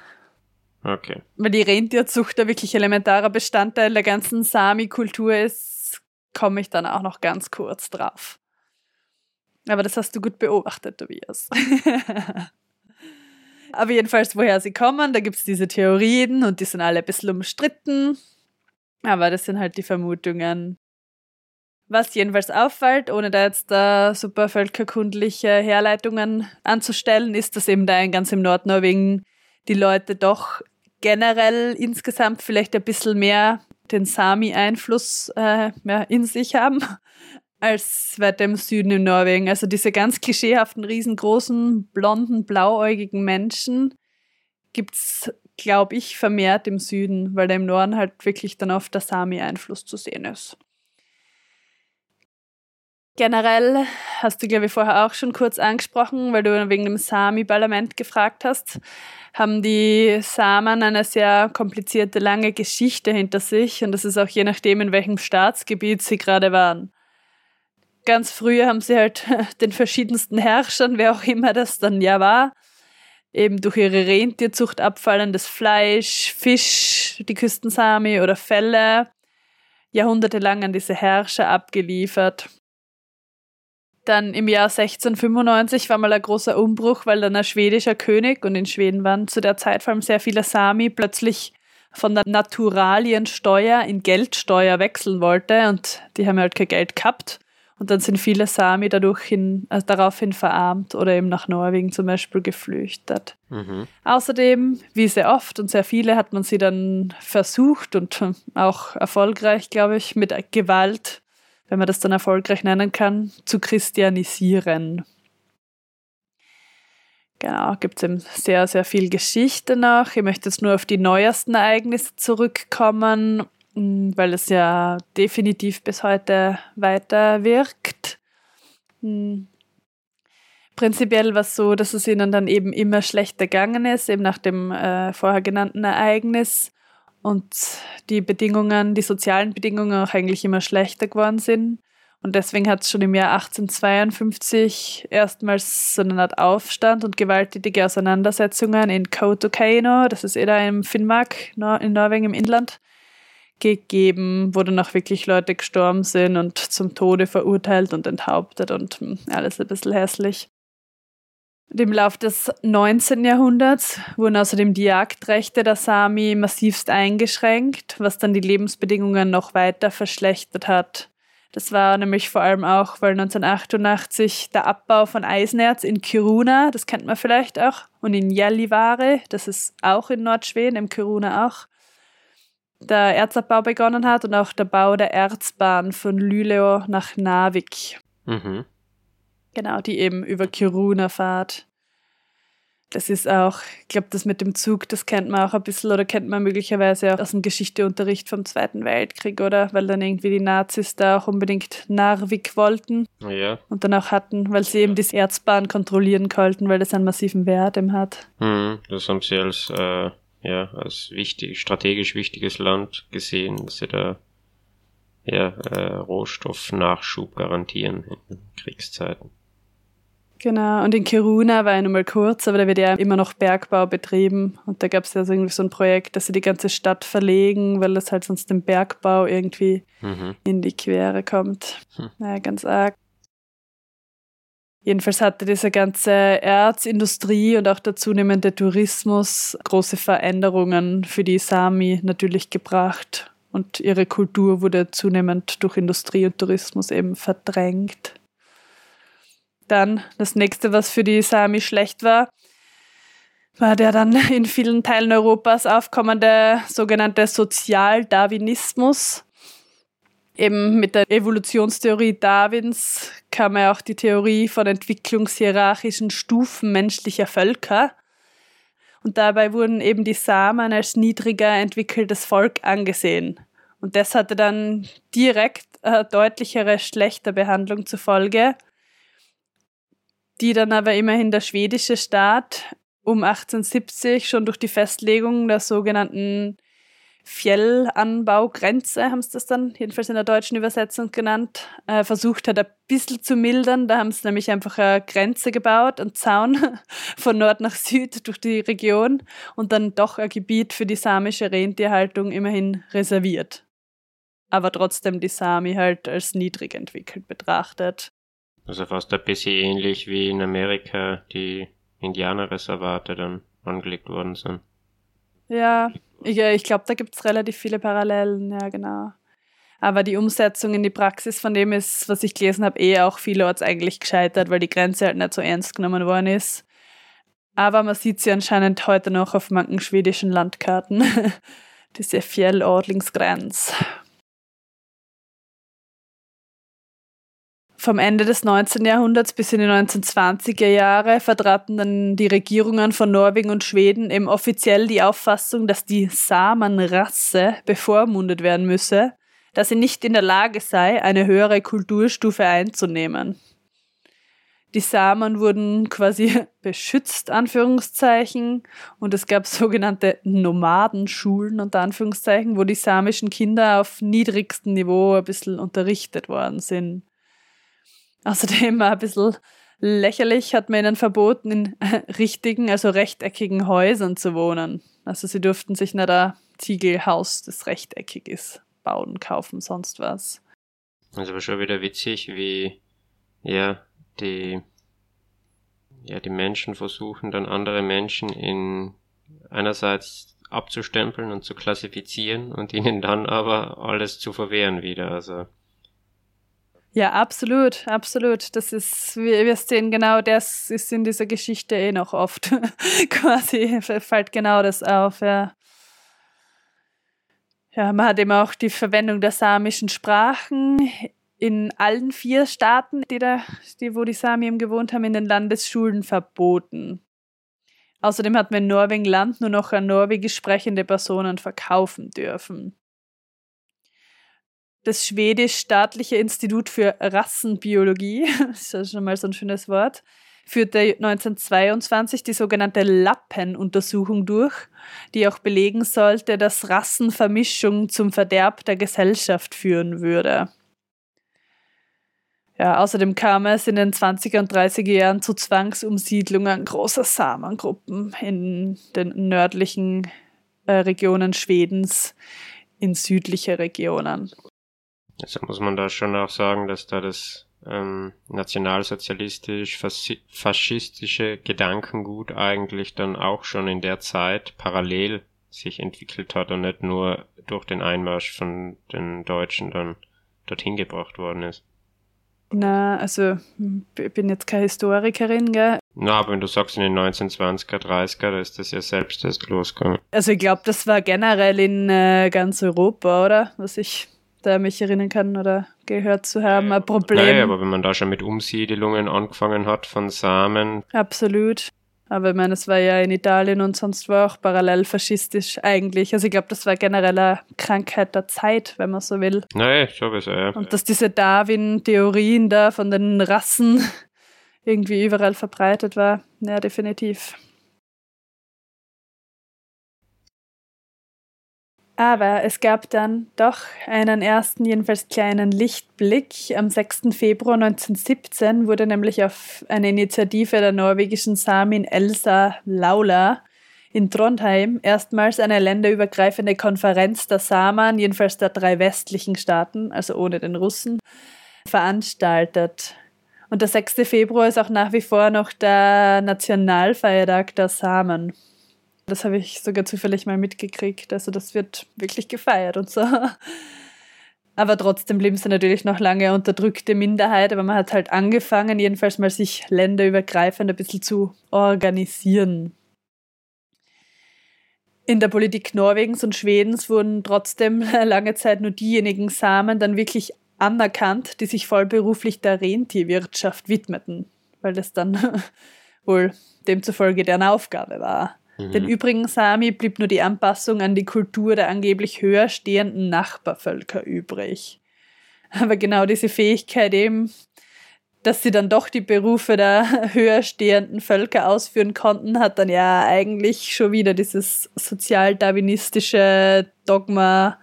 Speaker 2: Okay.
Speaker 1: Weil die Rentierzucht da wirklich elementarer Bestandteil der ganzen Sami-Kultur ist, komme ich dann auch noch ganz kurz drauf. Aber das hast du gut beobachtet, Tobias. [laughs] Aber jedenfalls, woher sie kommen, da gibt es diese Theorien und die sind alle ein bisschen umstritten. Aber das sind halt die Vermutungen. Was jedenfalls auffällt, ohne da jetzt da super völkerkundliche Herleitungen anzustellen, ist, dass eben da ganz im Nordnorwegen die Leute doch generell insgesamt vielleicht ein bisschen mehr den Sami-Einfluss äh, in sich haben [laughs] als weiter im Süden in Norwegen. Also diese ganz klischeehaften, riesengroßen, blonden, blauäugigen Menschen gibt's, glaube ich, vermehrt im Süden, weil da im Norden halt wirklich dann oft der Sami-Einfluss zu sehen ist. Generell hast du, glaube ich, vorher auch schon kurz angesprochen, weil du wegen dem Sami-Parlament gefragt hast, haben die Samen eine sehr komplizierte, lange Geschichte hinter sich und das ist auch je nachdem, in welchem Staatsgebiet sie gerade waren. Ganz früher haben sie halt [laughs] den verschiedensten Herrschern, wer auch immer das dann ja war, eben durch ihre Rentierzucht abfallendes Fleisch, Fisch, die Küstensami oder Felle, jahrhundertelang an diese Herrscher abgeliefert. Dann im Jahr 1695 war mal ein großer Umbruch, weil dann ein schwedischer König, und in Schweden waren zu der Zeit vor allem sehr viele Sami, plötzlich von der Naturaliensteuer in Geldsteuer wechseln wollte und die haben halt kein Geld gehabt. Und dann sind viele Sami dadurch hin, also daraufhin verarmt oder eben nach Norwegen zum Beispiel geflüchtet. Mhm. Außerdem, wie sehr oft und sehr viele, hat man sie dann versucht und auch erfolgreich, glaube ich, mit Gewalt, wenn man das dann erfolgreich nennen kann, zu christianisieren. Genau, gibt es eben sehr, sehr viel Geschichte noch. Ich möchte jetzt nur auf die neuesten Ereignisse zurückkommen, mm, weil es ja definitiv bis heute weiter wirkt. Mm. Prinzipiell war es so, dass es ihnen dann eben immer schlechter gegangen ist, eben nach dem äh, vorher genannten Ereignis und die Bedingungen, die sozialen Bedingungen auch eigentlich immer schlechter geworden sind. Und deswegen hat es schon im Jahr 1852 erstmals so eine Art Aufstand und gewalttätige Auseinandersetzungen in Kautokeino, das ist eh da im Finnmark, in Norwegen im Inland, gegeben, wo dann auch wirklich Leute gestorben sind und zum Tode verurteilt und enthauptet und hm, alles ein bisschen hässlich. Im Laufe des 19. Jahrhunderts wurden außerdem die Jagdrechte der Sami massivst eingeschränkt, was dann die Lebensbedingungen noch weiter verschlechtert hat. Das war nämlich vor allem auch, weil 1988 der Abbau von Eisenerz in Kiruna, das kennt man vielleicht auch, und in Gällivare, das ist auch in Nordschweden, im Kiruna auch, der Erzabbau begonnen hat und auch der Bau der Erzbahn von Luleå nach Narvik. Mhm. Genau, die eben über Kiruna fahrt das ist auch, ich glaube, das mit dem Zug, das kennt man auch ein bisschen oder kennt man möglicherweise auch aus dem Geschichteunterricht vom Zweiten Weltkrieg, oder? Weil dann irgendwie die Nazis da auch unbedingt Narvik wollten
Speaker 2: ja.
Speaker 1: und dann auch hatten, weil sie eben die Erzbahn kontrollieren konnten, weil das einen massiven Wert eben hat.
Speaker 2: Mhm, das haben sie als, äh, ja, als wichtig, strategisch wichtiges Land gesehen, dass sie da ja, äh, Rohstoffnachschub garantieren in Kriegszeiten.
Speaker 1: Genau, und in Kiruna war ich nochmal kurz, aber da wird ja immer noch Bergbau betrieben. Und da gab es ja so irgendwie so ein Projekt, dass sie die ganze Stadt verlegen, weil das halt sonst dem Bergbau irgendwie mhm. in die Quere kommt. Hm. Naja, ganz arg. Jedenfalls hatte diese ganze Erzindustrie und auch der zunehmende Tourismus große Veränderungen für die Sami natürlich gebracht. Und ihre Kultur wurde zunehmend durch Industrie und Tourismus eben verdrängt. Dann das nächste, was für die Sami schlecht war, war der dann [laughs] in vielen Teilen Europas aufkommende sogenannte Sozialdarwinismus. Eben mit der Evolutionstheorie Darwins kam ja auch die Theorie von entwicklungshierarchischen Stufen menschlicher Völker. Und dabei wurden eben die Samen als niedriger entwickeltes Volk angesehen. Und das hatte dann direkt eine deutlichere Schlechterbehandlung zur Folge die dann aber immerhin der schwedische Staat um 1870 schon durch die Festlegung der sogenannten Fjellanbaugrenze, haben sie das dann jedenfalls in der deutschen Übersetzung genannt, äh, versucht hat, ein bisschen zu mildern. Da haben sie nämlich einfach eine Grenze gebaut, einen Zaun [laughs] von Nord nach Süd durch die Region und dann doch ein Gebiet für die samische Rentierhaltung immerhin reserviert. Aber trotzdem die Sami halt als niedrig entwickelt betrachtet.
Speaker 2: Also fast ein bisschen ähnlich wie in Amerika die Indianerreservate dann angelegt worden sind.
Speaker 1: Ja, ich, ich glaube, da gibt es relativ viele Parallelen, ja genau. Aber die Umsetzung in die Praxis von dem ist, was ich gelesen habe, eh auch vielerorts eigentlich gescheitert, weil die Grenze halt nicht so ernst genommen worden ist. Aber man sieht sie anscheinend heute noch auf manchen schwedischen Landkarten. [laughs] Diese Fjellordlingsgrenz. Vom Ende des 19. Jahrhunderts bis in die 1920er Jahre vertraten dann die Regierungen von Norwegen und Schweden eben offiziell die Auffassung, dass die Samenrasse bevormundet werden müsse, dass sie nicht in der Lage sei, eine höhere Kulturstufe einzunehmen. Die Samen wurden quasi [laughs] beschützt, Anführungszeichen, und es gab sogenannte Nomadenschulen, unter Anführungszeichen, wo die samischen Kinder auf niedrigstem Niveau ein bisschen unterrichtet worden sind. Außerdem war ein bisschen lächerlich, hat man ihnen verboten, in [laughs] richtigen, also rechteckigen Häusern zu wohnen. Also sie durften sich nicht ein Ziegelhaus, das rechteckig ist, bauen, kaufen, sonst was.
Speaker 2: Ist aber schon wieder witzig, wie ja die ja die Menschen versuchen dann andere Menschen in einerseits abzustempeln und zu klassifizieren und ihnen dann aber alles zu verwehren wieder. Also
Speaker 1: Ja, absolut, absolut. Das ist, wir, wir sehen genau das ist in dieser Geschichte eh noch oft. [laughs] Quasi fällt genau das auf, ja. Ja, man hat eben auch die Verwendung der samischen Sprachen in allen vier Staaten, die da, die, wo die Sami eben gewohnt haben, in den Landesschulen verboten. Außerdem hat man in Norwegen Land nur noch an norwegisch sprechende Personen verkaufen dürfen. Das Schwedisch-Staatliche Institut für Rassenbiologie, [laughs] das ist schon mal so ein schönes Wort, führte 1922 die sogenannte Lappenuntersuchung durch, die auch belegen sollte, dass Rassenvermischung zum Verderb der Gesellschaft führen würde. Ja, außerdem kam es in den 20er und 30er Jahren zu Zwangsumsiedlungen großer Samengruppen in den nördlichen äh, Regionen Schwedens in südliche Regionen.
Speaker 2: Also muss man da schon auch sagen, dass da das ähm, nationalsozialistisch-faschistische Gedankengut eigentlich dann auch schon in der Zeit parallel sich entwickelt hat und nicht nur durch den Einmarsch von den Deutschen dann dorthin gebracht worden ist.
Speaker 1: Na, also ich bin jetzt keine Historikerin, gell?
Speaker 2: Na, aber wenn du sagst in den 1920er, 30er, da ist das ja selbst erst losgegangen.
Speaker 1: Also ich glaube, das war generell in äh, ganz Europa, oder? Was ich da mich erinnern kann oder gehört zu haben, ein Problem.
Speaker 2: Nein, aber wenn man da schon mit Umsiedelungen angefangen hat von Samen.
Speaker 1: Absolut. Aber ich meine, es war ja in Italien und sonst war auch parallel faschistisch eigentlich. Also ich glaube, das war generell eine Krankheit der Zeit, wenn man so will.
Speaker 2: Nein, sowieso, ja.
Speaker 1: Und dass diese Darwin-Theorien da von den Rassen [laughs] irgendwie überall verbreitet war, ja, definitiv. Aber es gab dann doch einen ersten, jedenfalls kleinen Lichtblick. Am 6. Februar 1917 wurde nämlich auf eine Initiative der norwegischen Samin Elsa Laula in Trondheim erstmals eine länderübergreifende Konferenz der Samen, jedenfalls der drei westlichen Staaten, also ohne den Russen, veranstaltet. Und der 6. Februar ist auch nach wie vor noch der Nationalfeiertag der Samen. Das habe ich sogar zufällig mal mitgekriegt. Also das wird wirklich gefeiert und so. [laughs] Aber trotzdem blieben sie natürlich noch lange unterdrückte Minderheit, aber man hat halt angefangen, jedenfalls mal sich länderübergreifend ein bisschen zu organisieren. In der Politik Norwegens und Schwedens wurden trotzdem [laughs] lange Zeit nur diejenigen Samen dann wirklich anerkannt, die sich vollberuflich der Rentierwirtschaft widmeten, weil das dann [laughs] wohl demzufolge deren Aufgabe war. Mhm. Den übrigen Sami blieb nur die Anpassung an die Kultur der angeblich höher stehenden Nachbarvölker übrig. Aber genau diese Fähigkeit eben, dass sie dann doch die Berufe der [laughs] höher stehenden Völker ausführen konnten, hat dann ja eigentlich schon wieder dieses sozialdarwinistische Dogma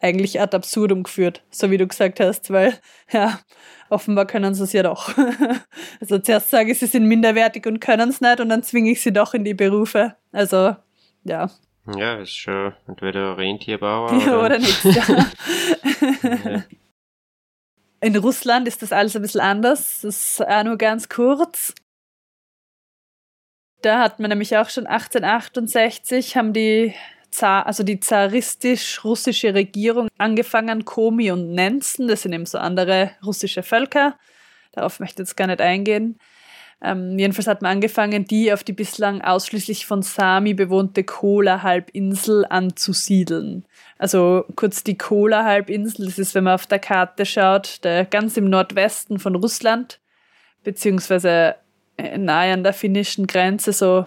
Speaker 1: eigentlich ad absurdum geführt, so wie du gesagt hast, weil ja, offenbar können sie es ja doch. [laughs] Also zuerst sage ich, sie sind minderwertig und können es nicht und dann zwinge ich sie doch in die Berufe. Also, ja.
Speaker 2: Ja, ist schon entweder Rentierbauer [laughs]
Speaker 1: oder, oder nichts. Ja. [laughs] In Russland ist das alles ein bisschen anders. Das ist auch nur ganz kurz. Da hat man nämlich auch schon 1868 haben die Zar, also die zaristisch-russische Regierung angefangen, Komi und Nenzen, das sind eben so andere russische Völker, darauf möchte ich jetzt gar nicht eingehen. Ähm, jedenfalls hat man angefangen, die auf die bislang ausschließlich von Sami bewohnte Kola-Halbinsel anzusiedeln. Also kurz die Kola-Halbinsel, das ist, wenn man auf der Karte schaut, der, ganz im Nordwesten von Russland, beziehungsweise nahe an der finnischen Grenze, so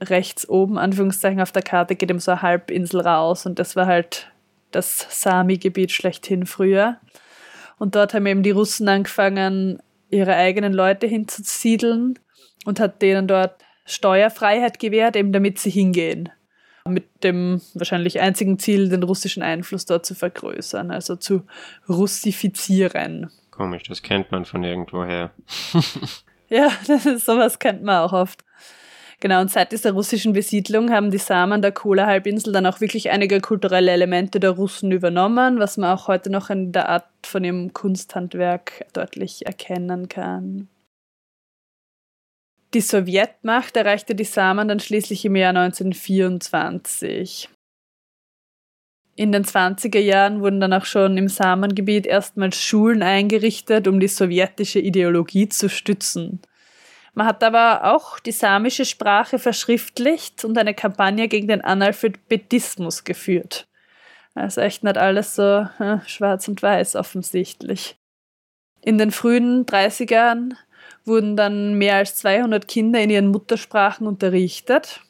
Speaker 1: rechts oben, Anführungszeichen, auf der Karte geht eben so eine Halbinsel raus und das war halt das Sami-Gebiet schlechthin früher. Und dort haben eben die Russen angefangen, ihre eigenen Leute hinzusiedeln und hat denen dort Steuerfreiheit gewährt, eben damit sie hingehen. Mit dem wahrscheinlich einzigen Ziel, den russischen Einfluss dort zu vergrößern, also zu russifizieren.
Speaker 2: Komisch, das kennt man von irgendwoher. [laughs]
Speaker 1: Ja, [laughs] das ist, sowas kennt man auch oft. Genau, und seit dieser russischen Besiedlung haben die Samen der Kola-Halbinsel dann auch wirklich einige kulturelle Elemente der Russen übernommen, was man auch heute noch in der Art von ihrem Kunsthandwerk deutlich erkennen kann. Die Sowjetmacht erreichte die Samen dann schließlich im Jahr 1924. In den 20er Jahren wurden dann auch schon im Samengebiet erstmals Schulen eingerichtet, um die sowjetische Ideologie zu stützen. Man hat aber auch die samische Sprache verschriftlicht und eine Kampagne gegen den Analphabetismus geführt. Also echt nicht alles so äh, schwarz und weiß offensichtlich. In den frühen 30ern wurden dann mehr als 200 Kinder in ihren Muttersprachen unterrichtet.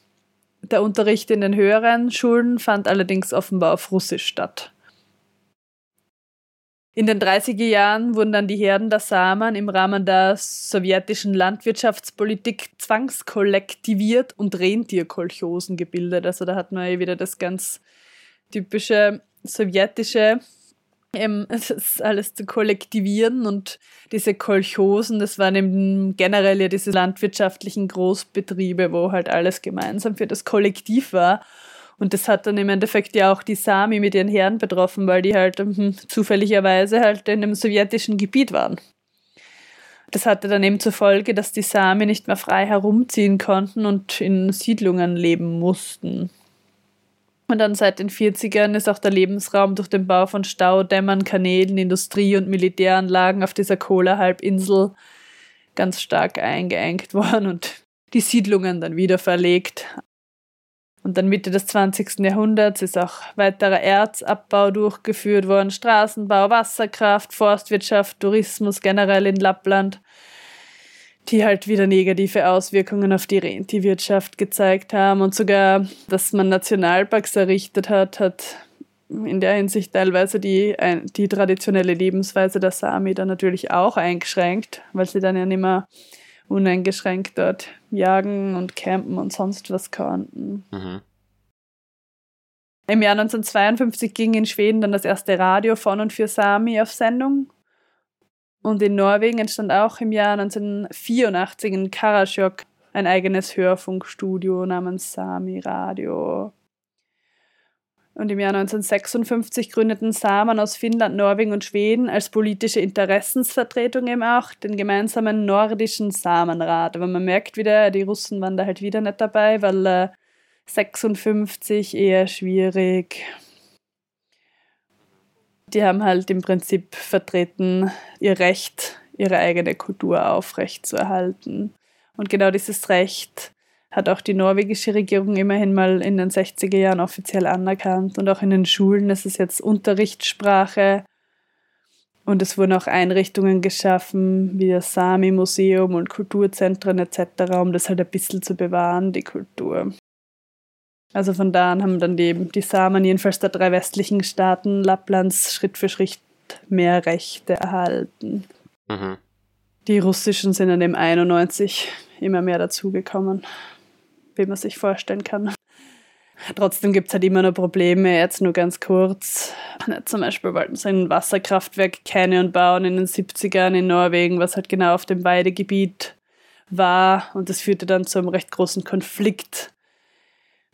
Speaker 1: Der Unterricht in den höheren Schulen fand allerdings offenbar auf Russisch statt. In den 30er Jahren wurden dann die Herden der Samen im Rahmen der sowjetischen Landwirtschaftspolitik zwangskollektiviert und Rentierkolchosen gebildet. Also da hat man ja wieder das ganz typische sowjetische, ähm, [laughs] das alles zu kollektivieren und diese Kolchosen, das waren eben generell ja diese landwirtschaftlichen Großbetriebe, wo halt alles gemeinsam für das Kollektiv war. Und das hat dann im Endeffekt ja auch die Sami mit ihren Herren betroffen, weil die halt hm, zufälligerweise halt in einem sowjetischen Gebiet waren. Das hatte dann eben zur Folge, dass die Sami nicht mehr frei herumziehen konnten und in Siedlungen leben mussten. Und dann seit den 40ern ist auch der Lebensraum durch den Bau von Staudämmern, Kanälen, Industrie- und Militäranlagen auf dieser Kohlehalbinsel ganz stark eingeengt worden und die Siedlungen dann wieder verlegt. Und dann Mitte des 20. Jahrhunderts ist auch weiterer Erzabbau durchgeführt worden, Straßenbau, Wasserkraft, Forstwirtschaft, Tourismus generell in Lappland die halt wieder negative Auswirkungen auf die Rentierwirtschaft gezeigt haben. Und sogar, dass man Nationalparks errichtet hat, hat in der Hinsicht teilweise die, die traditionelle Lebensweise der Sami dann natürlich auch eingeschränkt, weil sie dann ja nicht mehr uneingeschränkt dort jagen und campen und sonst was konnten. Mhm. Im Jahr 1952 ging in Schweden dann das erste Radio von und für Sami auf Sendung und in Norwegen entstand auch im Jahr 1984 in Karasjok ein eigenes Hörfunkstudio namens Sami Radio. Und im Jahr 1956 gründeten Samen aus Finnland, Norwegen und Schweden als politische Interessensvertretung eben auch den gemeinsamen nordischen Samenrat. Aber man merkt wieder, die Russen waren da halt wieder nicht dabei, weil äh, 56 eher schwierig die haben halt im Prinzip vertreten ihr Recht, ihre eigene Kultur aufrechtzuerhalten. Und genau dieses Recht hat auch die norwegische Regierung immerhin mal in den 60er Jahren offiziell anerkannt. Und auch in den Schulen ist es jetzt Unterrichtssprache. Und es wurden auch Einrichtungen geschaffen, wie das Sami-Museum und Kulturzentren etc., um das halt ein bisschen zu bewahren, die Kultur. Also von da an haben dann die, die Samen jedenfalls der drei westlichen Staaten Lapplands Schritt für Schritt mehr Rechte erhalten. Mhm. Die russischen sind dann im 91 immer mehr dazugekommen, wie man sich vorstellen kann. Trotzdem gibt es halt immer noch Probleme, jetzt nur ganz kurz. Zum Beispiel wollten sie ein Wasserkraftwerk Canyon bauen in den 70ern in Norwegen, was halt genau auf dem Weidegebiet war. Und das führte dann zu einem recht großen Konflikt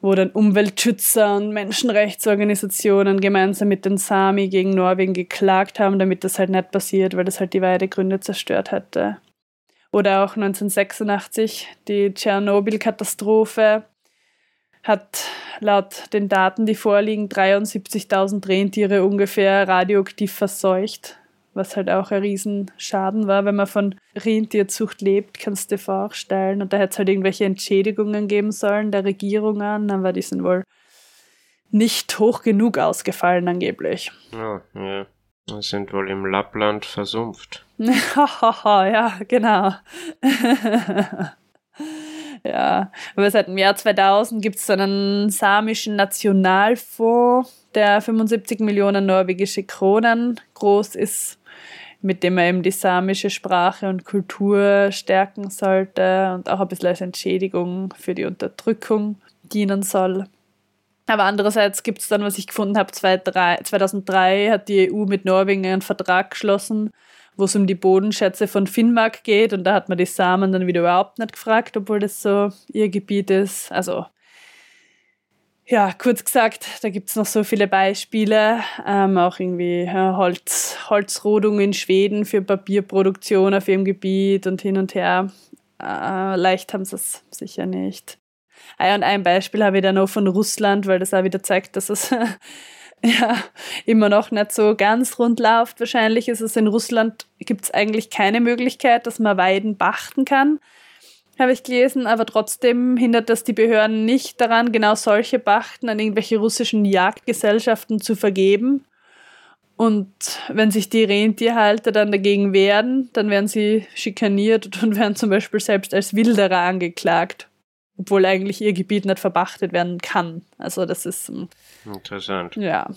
Speaker 1: wo dann Umweltschützer und Menschenrechtsorganisationen gemeinsam mit den Sami gegen Norwegen geklagt haben, damit das halt nicht passiert, weil das halt die Weidegründe zerstört hätte. Oder auch 1986 die Tschernobyl-Katastrophe hat laut den Daten, die vorliegen, 73.000 Rentiere ungefähr radioaktiv verseucht was halt auch ein Riesenschaden war, wenn man von Rentierzucht lebt, kannst du dir vorstellen. Und da hätte es halt irgendwelche Entschädigungen geben sollen der Regierungen, aber die sind wohl nicht hoch genug ausgefallen angeblich.
Speaker 2: Ja, ja. Wir sind wohl im Lappland versumpft. [laughs]
Speaker 1: ja, genau. [laughs] ja, aber seit dem Jahr 2000 gibt es so einen samischen Nationalfonds, der 75 Millionen norwegische Kronen groß ist mit dem er eben die samische Sprache und Kultur stärken sollte und auch ein bisschen als Entschädigung für die Unterdrückung dienen soll. Aber andererseits gibt es dann, was ich gefunden habe, 2003 hat die EU mit Norwegen einen Vertrag geschlossen, wo es um die Bodenschätze von Finnmark geht und da hat man die Samen dann wieder überhaupt nicht gefragt, obwohl das so ihr Gebiet ist. Also ja, kurz gesagt, da gibt es noch so viele Beispiele. Ähm, auch irgendwie ja, Holz, Holzrodung in Schweden für Papierproduktion auf ihrem Gebiet und hin und her. Äh, leicht haben sie es sicher nicht. Ah, und ein Beispiel habe ich dann noch von Russland, weil das auch wieder zeigt, dass es [laughs] ja immer noch nicht so ganz rund läuft. Wahrscheinlich ist es in Russland, gibt es eigentlich keine Möglichkeit, dass man Weiden pachten kann, habe ich gelesen, aber trotzdem hindert das die Behörden nicht daran, genau solche Pachten an irgendwelche russischen Jagdgesellschaften zu vergeben. Und wenn sich die Rentierhalter dann dagegen wehren, dann werden sie schikaniert und [laughs] werden zum Beispiel selbst als Wilderer angeklagt obwohl eigentlich ihr Gebiet nicht verbachtet werden kann. Also das ist
Speaker 2: hm, interessant.
Speaker 1: Ja.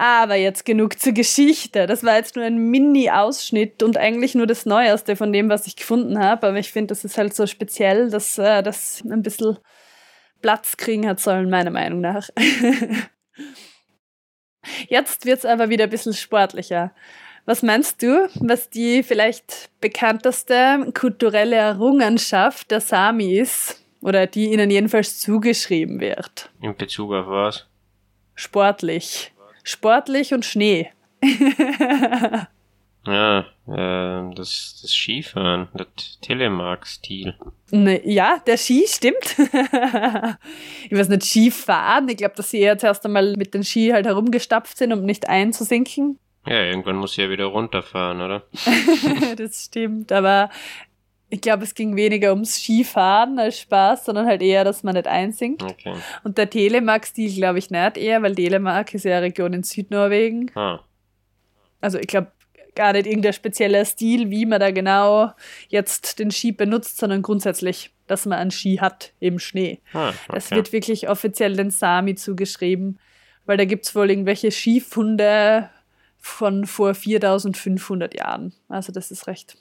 Speaker 1: Aber jetzt genug zur Geschichte. Das war jetzt nur ein Mini-Ausschnitt und eigentlich nur das Neueste von dem, was ich gefunden habe. Aber ich finde, das ist halt so speziell, dass äh, das ein bisschen Platz kriegen hat sollen, meiner Meinung nach. [laughs] jetzt wird es aber wieder ein bisschen sportlicher. Was meinst du, was die vielleicht bekannteste kulturelle Errungenschaft der Sami ist? Oder die ihnen jedenfalls zugeschrieben wird?
Speaker 2: In Bezug auf was?
Speaker 1: Sportlich. Sportlich und Schnee. [laughs]
Speaker 2: ja, äh, das, das Skifahren, der Telemark-Stil.
Speaker 1: Ne, ja, der Ski stimmt. [laughs] ich weiß nicht, Skifahren. Ich glaube, dass sie eher zuerst einmal mit den Ski halt herumgestapft sind, um nicht einzusinken.
Speaker 2: Ja, irgendwann muss sie ja wieder runterfahren, oder? [laughs]
Speaker 1: das stimmt, aber ich glaube, es ging weniger ums Skifahren als Spaß, sondern halt eher, dass man nicht einsinkt.
Speaker 2: Okay.
Speaker 1: Und der Telemark-Stil glaube ich nicht eher, weil Telemark ist ja eine Region in Südnorwegen.
Speaker 2: Ah.
Speaker 1: Also ich glaube gar nicht irgendein spezieller Stil, wie man da genau jetzt den Ski benutzt, sondern grundsätzlich, dass man einen Ski hat, eben Schnee.
Speaker 2: Ah, okay.
Speaker 1: Das wird wirklich offiziell den Sami zugeschrieben, weil da gibt es wohl irgendwelche Skifunde von vor 4500 Jahren. Also das ist recht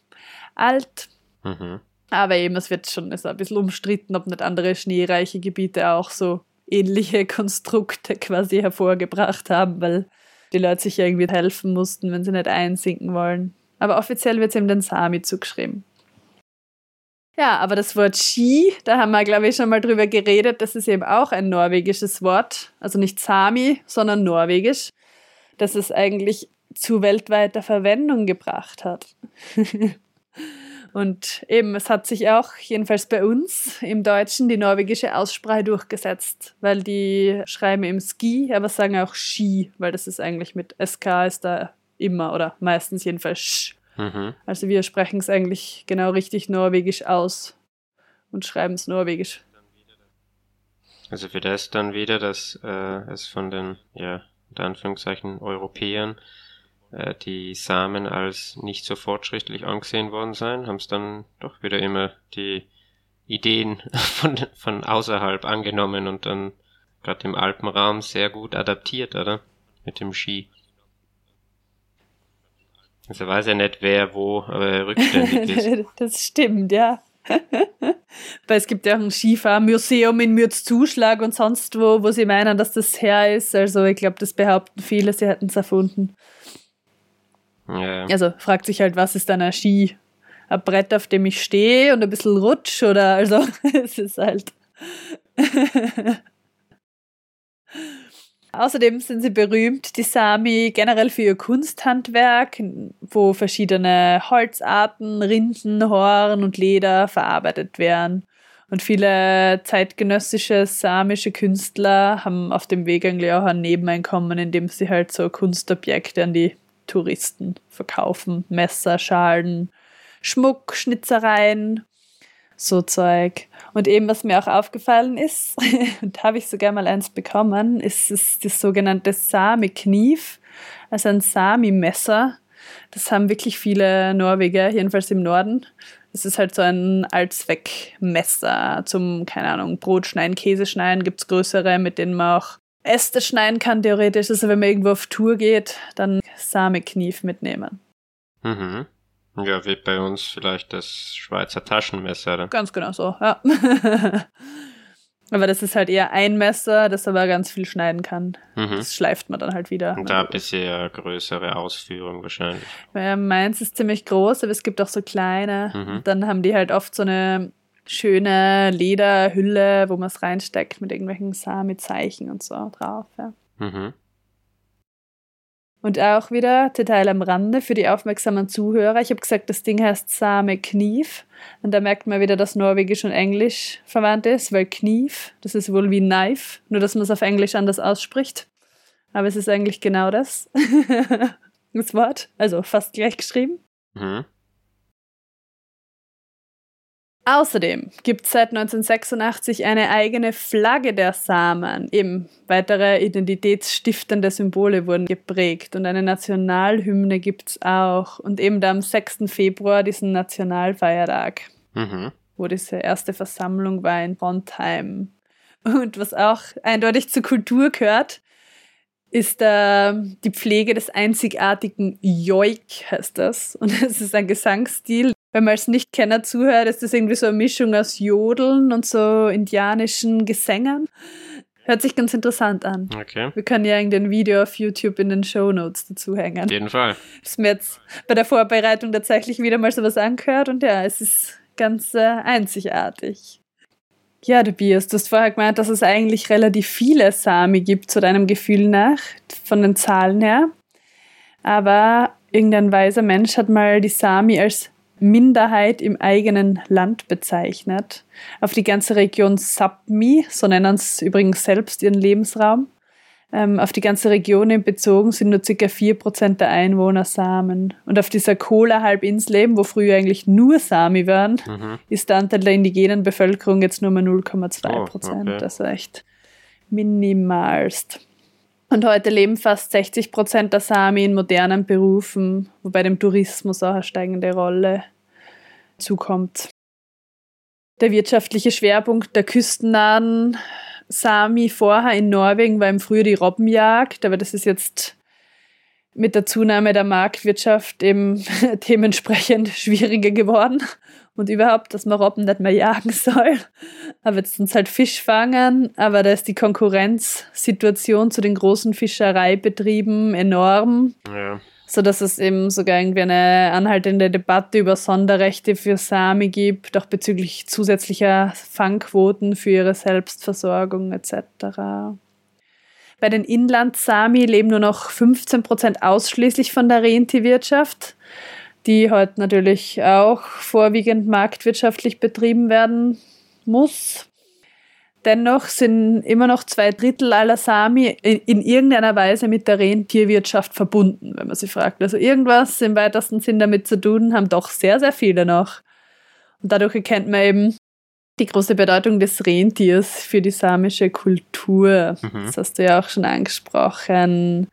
Speaker 1: alt.
Speaker 2: Mhm.
Speaker 1: Aber eben, es wird schon ist ein bisschen umstritten, ob nicht andere schneereiche Gebiete auch so ähnliche [laughs] Konstrukte quasi hervorgebracht haben, weil die Leute sich irgendwie helfen mussten, wenn sie nicht einsinken wollen. Aber offiziell wird es eben den Sami zugeschrieben. Ja, aber das Wort Ski, da haben wir, glaube ich, schon mal drüber geredet, das ist eben auch ein norwegisches Wort. Also nicht Sami, sondern norwegisch dass es eigentlich zu weltweiter Verwendung gebracht hat. [laughs] Und eben, es hat sich auch, jedenfalls bei uns im Deutschen, die norwegische Aussprache durchgesetzt, weil die schreiben im Ski, aber sagen auch Ski, weil das ist eigentlich mit SK ist da immer oder meistens jedenfalls Sch.
Speaker 2: Mhm.
Speaker 1: Also wir sprechen es eigentlich genau richtig norwegisch aus und schreiben es norwegisch.
Speaker 2: Also für das dann wieder, dass äh, es von den ja, unter Anführungszeichen Europäern, äh, die Samen als nicht so fortschrittlich angesehen worden sein, haben es dann doch wieder immer die Ideen [laughs] von, von außerhalb angenommen und dann gerade im Alpenraum sehr gut adaptiert, oder? Mit dem Ski. Also weiß ja nicht, wer wo aber rückständig ist. [laughs]
Speaker 1: das stimmt, ja. [laughs] Weil es gibt ja auch ein Skifahrmuseum in Mürzzuschlag und sonst wo, wo sie meinen, dass das her ist. Also ich glaube, das behaupten viele, sie hätten es erfunden.
Speaker 2: Ja.
Speaker 1: Also fragt sich halt, was ist dann ein Ski? Ein Brett, auf dem ich stehe und ein bisschen rutsch oder also [laughs] es ist halt. [laughs] Außerdem sind sie berühmt, die Sami, generell für ihr Kunsthandwerk, wo verschiedene Holzarten, Rinden, Horn und Leder verarbeitet werden. Und viele zeitgenössische samische Künstler haben auf dem Weg eigentlich auch ein Nebeneinkommen, indem sie halt so Kunstobjekte an die Touristen verkaufen. Messer, Schalen, Schmuck, Schnitzereien so Zeug. Und eben, was mir auch aufgefallen ist, [laughs] und habe ich sogar mal eins bekommen, ist, ist das sogenannte Sami-Knief, also ein Sami-Messer. Das haben wirklich viele Norweger, jedenfalls im Norden. Das ist halt so ein Allzweckmesser zum, keine Ahnung, Brot schneiden, Käse schneiden, gibt es größere, mit denen man auch Äste schneiden kann, theoretisch. Also wenn man irgendwo auf Tour geht, dann Sami-Knief mitnehmen.
Speaker 2: Mhm. Ja, wie bei uns vielleicht das Schweizer Taschenmesser. Oder?
Speaker 1: Ganz genau so, ja. [laughs] aber das ist halt eher ein Messer, das aber ganz viel schneiden kann. Mhm. Das schleift man dann halt wieder.
Speaker 2: Und da ein bisschen größere Ausführung wahrscheinlich.
Speaker 1: Ja, meins ist ziemlich groß, aber es gibt auch so kleine. Mhm. Dann haben die halt oft so eine schöne Lederhülle, wo man es reinsteckt mit irgendwelchen Sami-Zeichen und so drauf. Ja.
Speaker 2: Mhm.
Speaker 1: Und auch wieder Detail am Rande für die aufmerksamen Zuhörer. Ich habe gesagt, das Ding heißt Same Knief. Und da merkt man wieder, dass Norwegisch und Englisch verwandt ist, weil Knief, das ist wohl wie Knife, nur dass man es auf Englisch anders ausspricht. Aber es ist eigentlich genau das. [laughs] das Wort. Also fast gleich geschrieben. Mhm. Außerdem gibt es seit 1986 eine eigene Flagge der Samen. Eben weitere identitätsstiftende Symbole wurden geprägt und eine Nationalhymne gibt es auch. Und eben da am 6. Februar diesen Nationalfeiertag, mhm. wo diese erste Versammlung war in Trondheim. Und was auch eindeutig zur Kultur gehört, ist äh, die Pflege des einzigartigen Joik, heißt das. Und [laughs] es ist ein Gesangsstil, wenn man als Nichtkenner zuhört, ist das irgendwie so eine Mischung aus Jodeln und so indianischen Gesängen. Hört sich ganz interessant an.
Speaker 2: Okay.
Speaker 1: Wir können ja irgendein Video auf YouTube in den Show Notes dazu hängen. Auf
Speaker 2: jeden Fall.
Speaker 1: Ich habe mir jetzt bei der Vorbereitung tatsächlich wieder mal sowas angehört und ja, es ist ganz äh, einzigartig. Ja, Tobias, du hast vorher gemeint, dass es eigentlich relativ viele Sami gibt, zu deinem Gefühl nach, von den Zahlen her. Aber irgendein weiser Mensch hat mal die Sami als Minderheit im eigenen Land bezeichnet. Auf die ganze Region Sapmi, so nennen sie übrigens selbst ihren Lebensraum, ähm, auf die ganze Region bezogen sind nur ca. 4% der Einwohner Samen. Und auf dieser Kola-Halbinsel eben, wo früher eigentlich nur Sami waren, mhm. ist der Anteil der indigenen Bevölkerung jetzt nur mal 0,2%. Oh, okay. Also echt minimalst. Und heute leben fast 60 Prozent der Sami in modernen Berufen, wobei dem Tourismus auch eine steigende Rolle zukommt. Der wirtschaftliche Schwerpunkt der küstennahen Sami vorher in Norwegen war im Frühjahr die Robbenjagd, aber das ist jetzt mit der Zunahme der Marktwirtschaft eben [laughs] dementsprechend schwieriger geworden und überhaupt, dass man Robben nicht mehr jagen soll. Aber jetzt sind es halt Fischfangen, aber da ist die Konkurrenzsituation zu den großen Fischereibetrieben enorm. Ja. So dass es eben sogar irgendwie eine anhaltende Debatte über Sonderrechte für Sami gibt, auch bezüglich zusätzlicher Fangquoten für ihre Selbstversorgung etc. Bei den Inland-Sami leben nur noch 15 Prozent ausschließlich von der Rentierwirtschaft die heute natürlich auch vorwiegend marktwirtschaftlich betrieben werden muss. Dennoch sind immer noch zwei Drittel aller Sami in, in, irgendeiner Weise mit der Rentierwirtschaft verbunden, wenn man sie fragt. Also irgendwas im weitesten Sinn damit zu tun haben doch sehr, sehr viele noch. Und dadurch erkennt man eben die große Bedeutung des Rentiers für die samische Kultur. Mhm. Das hast du ja auch schon angesprochen.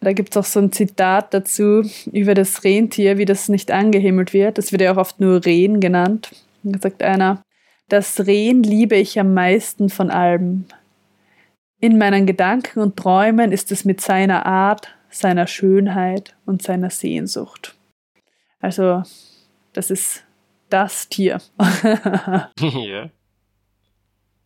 Speaker 1: Da gibt es auch so ein Zitat dazu über das Rentier, wie das nicht angehimmelt wird. Das wird ja auch oft nur Rehen genannt. Da sagt einer, das Rehen liebe ich am meisten von allem. In meinen Gedanken und Träumen ist es mit seiner Art, seiner Schönheit und seiner Sehnsucht. Also, das ist das Tier. [laughs] [laughs]
Speaker 2: ja.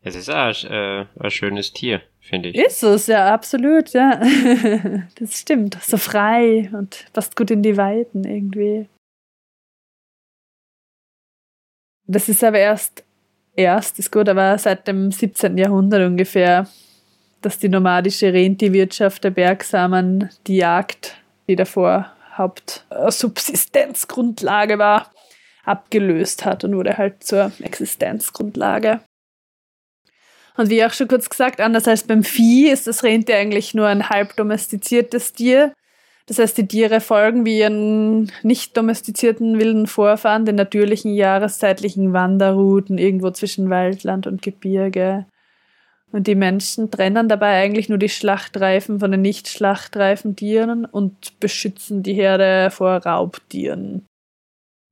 Speaker 2: Es ist auch äh, ein schönes Tier, finde ich.
Speaker 1: Ist es, ja, absolut, ja. [laughs] das stimmt. So frei und passt gut in die Weiten irgendwie. Das ist aber erst, erst ist gut, aber seit dem 17. Jahrhundert ungefähr, dass die nomadische Rentierwirtschaft der Bergsamen die Jagd, die davor Hauptsubsistenzgrundlage war, abgelöst hat und wurde halt zur Existenzgrundlage. Und wie auch schon kurz gesagt, anders als beim Vieh ist das Rentier eigentlich nur ein halb domestiziertes Tier. Das heißt, die Tiere folgen wie ihren nicht domestizierten wilden Vorfahren den natürlichen jahreszeitlichen Wanderrouten irgendwo zwischen Waldland und Gebirge. Und die Menschen trennen dabei eigentlich nur die Schlachtreifen von den nicht schlachtreifen Tieren und beschützen die Herde vor Raubtieren.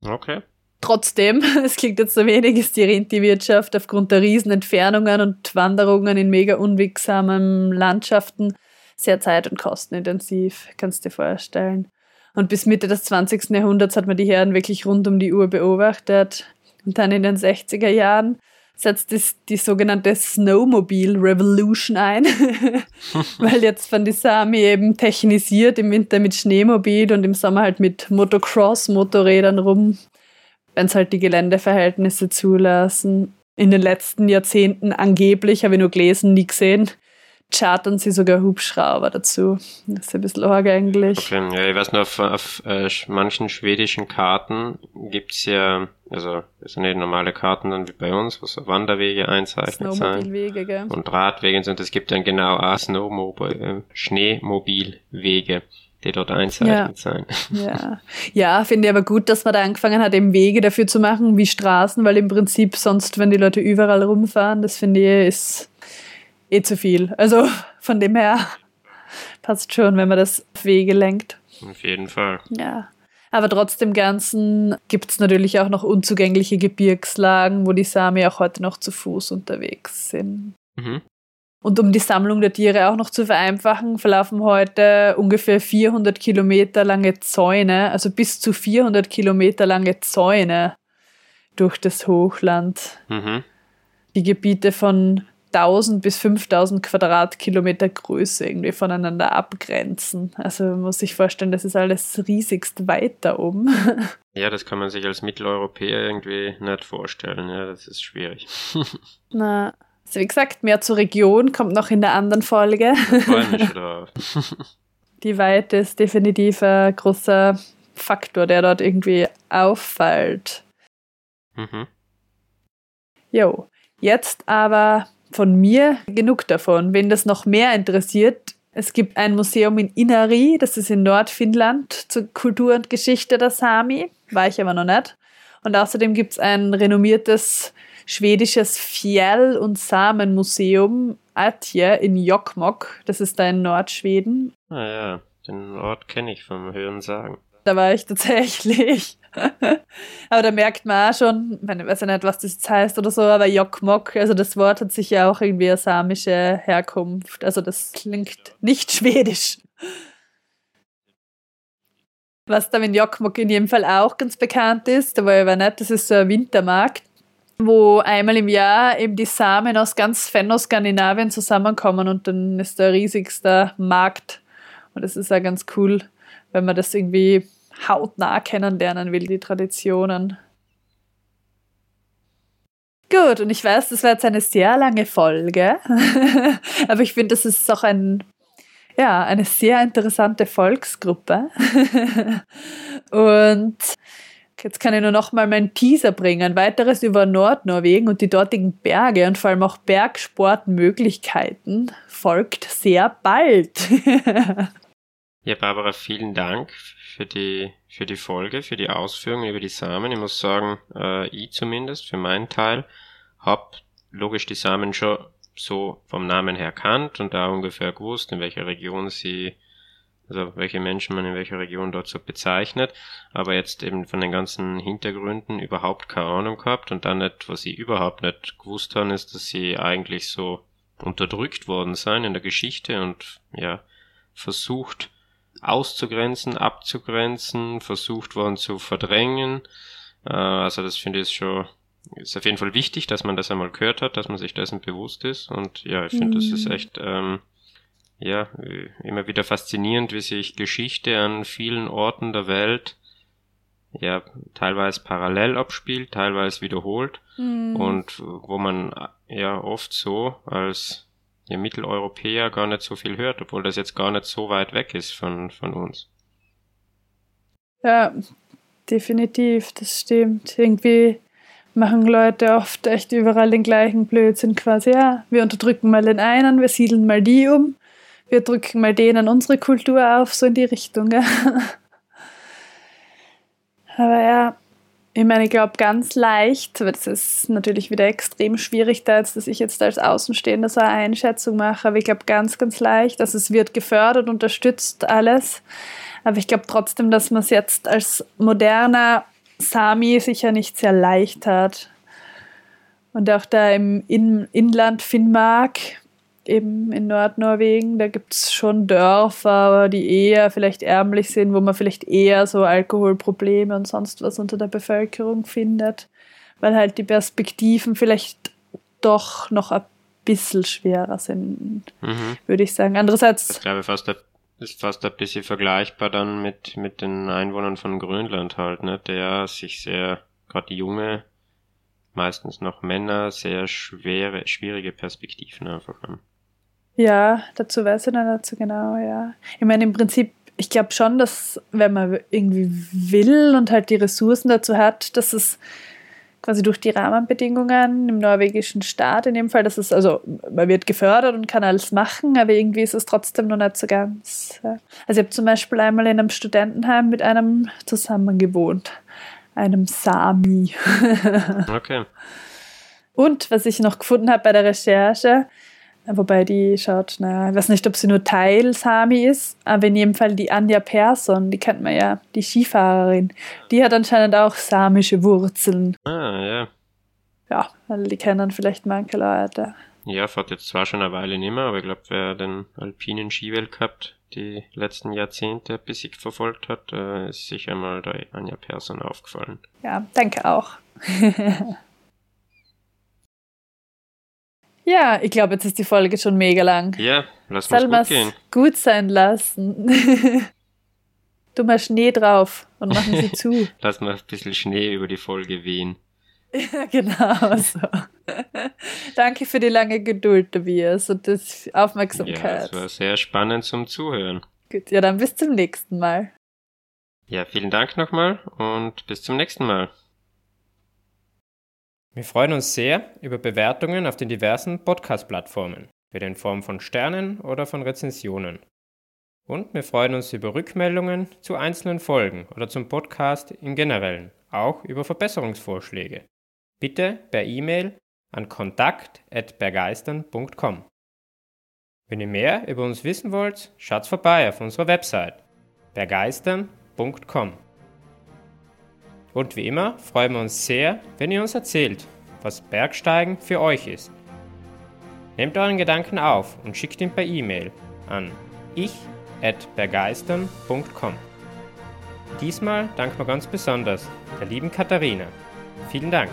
Speaker 2: Okay.
Speaker 1: Trotzdem, [laughs] es klingt jetzt so wenig, ist die Rentierwirtschaft aufgrund der Riesenentfernungen und Wanderungen in mega unwegsamen Landschaften sehr zeit- und kostenintensiv, kannst du dir vorstellen. Und bis Mitte des 20. Jahrhunderts hat man die Herden wirklich rund um die Uhr beobachtet. Und dann in den 60er Jahren setzt es die sogenannte Snowmobile Revolution ein, [laughs] weil jetzt von die Sami eben technisiert im Winter mit Schneemobil und im Sommer halt mit Motocross-Motorrädern rum wenn es halt die Geländeverhältnisse zulassen. In den letzten Jahrzehnten angeblich, habe ich nur gelesen, nie gesehen, chartern sie sogar Hubschrauber dazu. Das ist ein bisschen arg eigentlich.
Speaker 2: Okay, ja, ich weiß nur, auf, auf äh, manchen schwedischen Karten gibt es ja Also es sind nicht normale Karten dann wie bei uns, wo so Wanderwege einzeichnet
Speaker 1: Snowmobilwege, gell?
Speaker 2: und Radwege und es gibt dann genau auch Snowmobil, äh, Schneemobilwege, die dort einzeichnet
Speaker 1: Ja.
Speaker 2: sein. [laughs]
Speaker 1: Ja, ja finde ich aber gut, dass man da angefangen hat, eben Wege dafür zu machen, wie Straßen, weil im Prinzip sonst, wenn die Leute überall rumfahren, das finde ich ist eh zu viel. Also von dem her passt schon, wenn man das auf Wege lenkt.
Speaker 2: Auf jeden Fall.
Speaker 1: Ja. Aber trotzdem Ganzen gibt es natürlich auch noch unzugängliche Gebirgslagen, wo die Sami auch heute noch zu Fuß unterwegs sind.
Speaker 2: Mhm.
Speaker 1: Und um die Sammlung der Tiere auch noch zu vereinfachen, verlaufen heute ungefähr 400 Kilometer lange Zäune, also bis zu 400 Kilometer lange Zäune durch das Hochland.
Speaker 2: Mhm.
Speaker 1: Die Gebiete von 1000 bis 5000 Quadratkilometer Größe irgendwie voneinander abgrenzen. Also man muss sich vorstellen, das ist alles riesigst weit da oben. [laughs]
Speaker 2: Ja, das kann man sich als Mitteleuropäer irgendwie nicht vorstellen. Ja, das ist schwierig. [laughs]
Speaker 1: Na, also wie gesagt, mehr zur Region kommt noch in der anderen Folge. [laughs] Die Weite ist definitiv ein großer Faktor, der dort irgendwie auffällt.
Speaker 2: Mhm.
Speaker 1: Jo, jetzt aber von mir genug davon. Wen das noch mehr interessiert, es gibt ein Museum in Inari, das ist in Nordfinnland zur Kultur und Geschichte der Sami, war ich aber noch nicht. Und außerdem gibt es ein renommiertes schwedisches Fjäll- und Samenmuseum Atje in Jokkmokk, das ist da in Nordschweden.
Speaker 2: Ah ja, den Ort kenne ich vom Hören sagen.
Speaker 1: Da war ich tatsächlich. [laughs] aber da merkt man auch schon, ich weiß ja nicht, was das jetzt heißt oder so, aber Jokkmokk, also das Wort hat sich ja auch irgendwie eine samische Herkunft. Also das klingt nicht schwedisch. Was da in Jokkmokk in jedem Fall auch ganz bekannt ist, da war ich aber nicht, das ist so ein Wintermarkt, wo einmal im Jahr eben die Samen aus ganz Fennoskandinavien zusammenkommen und dann ist der riesigste Markt. Und das ist auch ganz cool, wenn man das irgendwie hautnah kennenlernen will, die Traditionen. Gut, und ich weiß, das war jetzt eine sehr lange Folge, [laughs] aber ich finde, das ist auch ein, ja, eine sehr interessante Volksgruppe. [laughs] und jetzt kann ich nur noch mal meinen Teaser bringen. Weiteres über Nordnorwegen und die dortigen Berge und vor allem auch Bergsportmöglichkeiten folgt sehr bald. [laughs]
Speaker 2: Ja, Barbara, vielen Dank für die, für die Folge, für die Ausführungen über die Samen. Ich muss sagen, äh, ich zumindest, für meinen Teil, hab logisch die Samen schon so vom Namen her kannt und da ungefähr gewusst, in welcher Region sie, also welche Menschen man in welcher Region dort so bezeichnet, aber jetzt eben von den ganzen Hintergründen überhaupt keine Ahnung gehabt und dann nicht, was sie überhaupt nicht gewusst haben, ist, dass sie eigentlich so unterdrückt worden sein in der Geschichte und ja, versucht, auszugrenzen, abzugrenzen, versucht worden zu verdrängen. Äh, also das finde ich schon, ist auf jeden Fall wichtig, dass man das einmal gehört hat, dass man sich dessen bewusst ist. Und ja, ich finde, das ist
Speaker 1: Mhm.
Speaker 2: echt, ähm, ja, äh, immer wieder faszinierend, wie sich Geschichte an vielen Orten der Welt ja teilweise parallel abspielt, teilweise wiederholt
Speaker 1: Mhm.
Speaker 2: und wo man ja oft so als ja, Mitteleuropäer gar nicht so viel hört, obwohl das jetzt gar nicht so weit weg ist von, von uns.
Speaker 1: Ja, definitiv, das stimmt. Irgendwie machen Leute oft echt überall den gleichen Blödsinn quasi. Ja, wir unterdrücken mal den einen, wir siedeln mal die um, wir drücken mal denen unsere Kultur auf, so in die Richtung. Ja. Aber ja, ich meine, ich glaube ganz leicht, aber das ist natürlich wieder extrem schwierig dass ich jetzt als Außenstehender so eine Einschätzung mache, aber ich glaube ganz, ganz leicht, dass es wird gefördert, unterstützt alles. Aber ich glaube trotzdem, dass man es jetzt als moderner Sami sicher nicht sehr leicht hat. Und auch da im In Inland Finnmark, eben in Nordnorwegen, da gibt es schon Dörfer, die eher vielleicht ärmlich sind, wo man vielleicht eher so Alkoholprobleme und sonst was unter der Bevölkerung findet, weil halt die Perspektiven vielleicht doch noch ein bisschen schwerer sind,
Speaker 2: Mhm.
Speaker 1: würde ich sagen. Andererseits,
Speaker 2: glaube ich fast ein, ist fast ein bisschen vergleichbar dann mit, mit den Einwohnern von Grönland halt, ne, der sich sehr, gerade die junge, meistens noch Männer, sehr schwere, schwierige Perspektiven einfach haben.
Speaker 1: Ja, dazu weiß ich nicht so genau, ja. Ich meine, im Prinzip, ich glaube schon, dass wenn man irgendwie will und halt die Ressourcen dazu hat, dass es quasi durch die Rahmenbedingungen im norwegischen Staat in dem Fall. Das ist also, man wird gefördert und kann alles machen, aber irgendwie ist es trotzdem noch nicht so ganz. Also ich habe zum Beispiel einmal in einem Studentenheim mit einem zusammen gewohnt, einem Sami. [laughs]
Speaker 3: okay.
Speaker 1: Und was ich noch gefunden habe bei der Recherche, Wobei die schaut, naja, ich weiß nicht, ob sie nur Teil Sami ist, aber in jedem Fall die Anja Persson, die kennt man ja, die Skifahrerin, die hat anscheinend auch samische Wurzeln.
Speaker 3: Ah, ja.
Speaker 1: Ja, also die kennen vielleicht manche Leute.
Speaker 3: Ja, fährt jetzt zwar schon eine Weile nicht mehr, aber ich glaube, wer den alpinen Skiweltcup die letzten Jahrzehnte ein bisschen verfolgt hat, äh, ist sicher mal der Anja Persson aufgefallen.
Speaker 1: Ja, danke auch. [laughs] Ja, ich glaube, jetzt ist die Folge schon mega lang.
Speaker 3: Ja, lass uns gut gehen.
Speaker 1: gut sein lassen. [laughs] du mal Schnee drauf und machen sie zu. [laughs]
Speaker 3: lass mal ein bisschen Schnee über die Folge wehen.
Speaker 1: Ja, genau so. [laughs] Danke für die lange Geduld, Tobias, und das Aufmerksamkeit. Ja,
Speaker 3: es war sehr spannend zum Zuhören.
Speaker 1: Gut, ja, dann bis zum nächsten Mal.
Speaker 3: Ja, vielen Dank nochmal und bis zum nächsten Mal.
Speaker 2: Wir freuen uns sehr über Bewertungen auf den diversen Podcast-Plattformen, entweder in Form von Sternen oder von Rezensionen. Und wir freuen uns über Rückmeldungen zu einzelnen Folgen oder zum Podcast im Generellen, auch über Verbesserungsvorschläge. Bitte per E-Mail an kontakt.bergeistern.com. Wenn ihr mehr über uns wissen wollt, schaut vorbei auf unserer Website bergeistern.com. Und wie immer freuen wir uns sehr, wenn ihr uns erzählt, was Bergsteigen für euch ist. Nehmt euren Gedanken auf und schickt ihn per E-Mail an ich@bergeistern.com. Diesmal danken wir ganz besonders der lieben Katharina. Vielen Dank.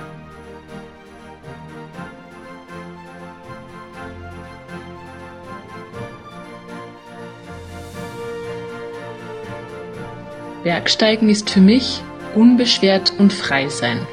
Speaker 4: Bergsteigen ist für mich unbeschwert und frei sein.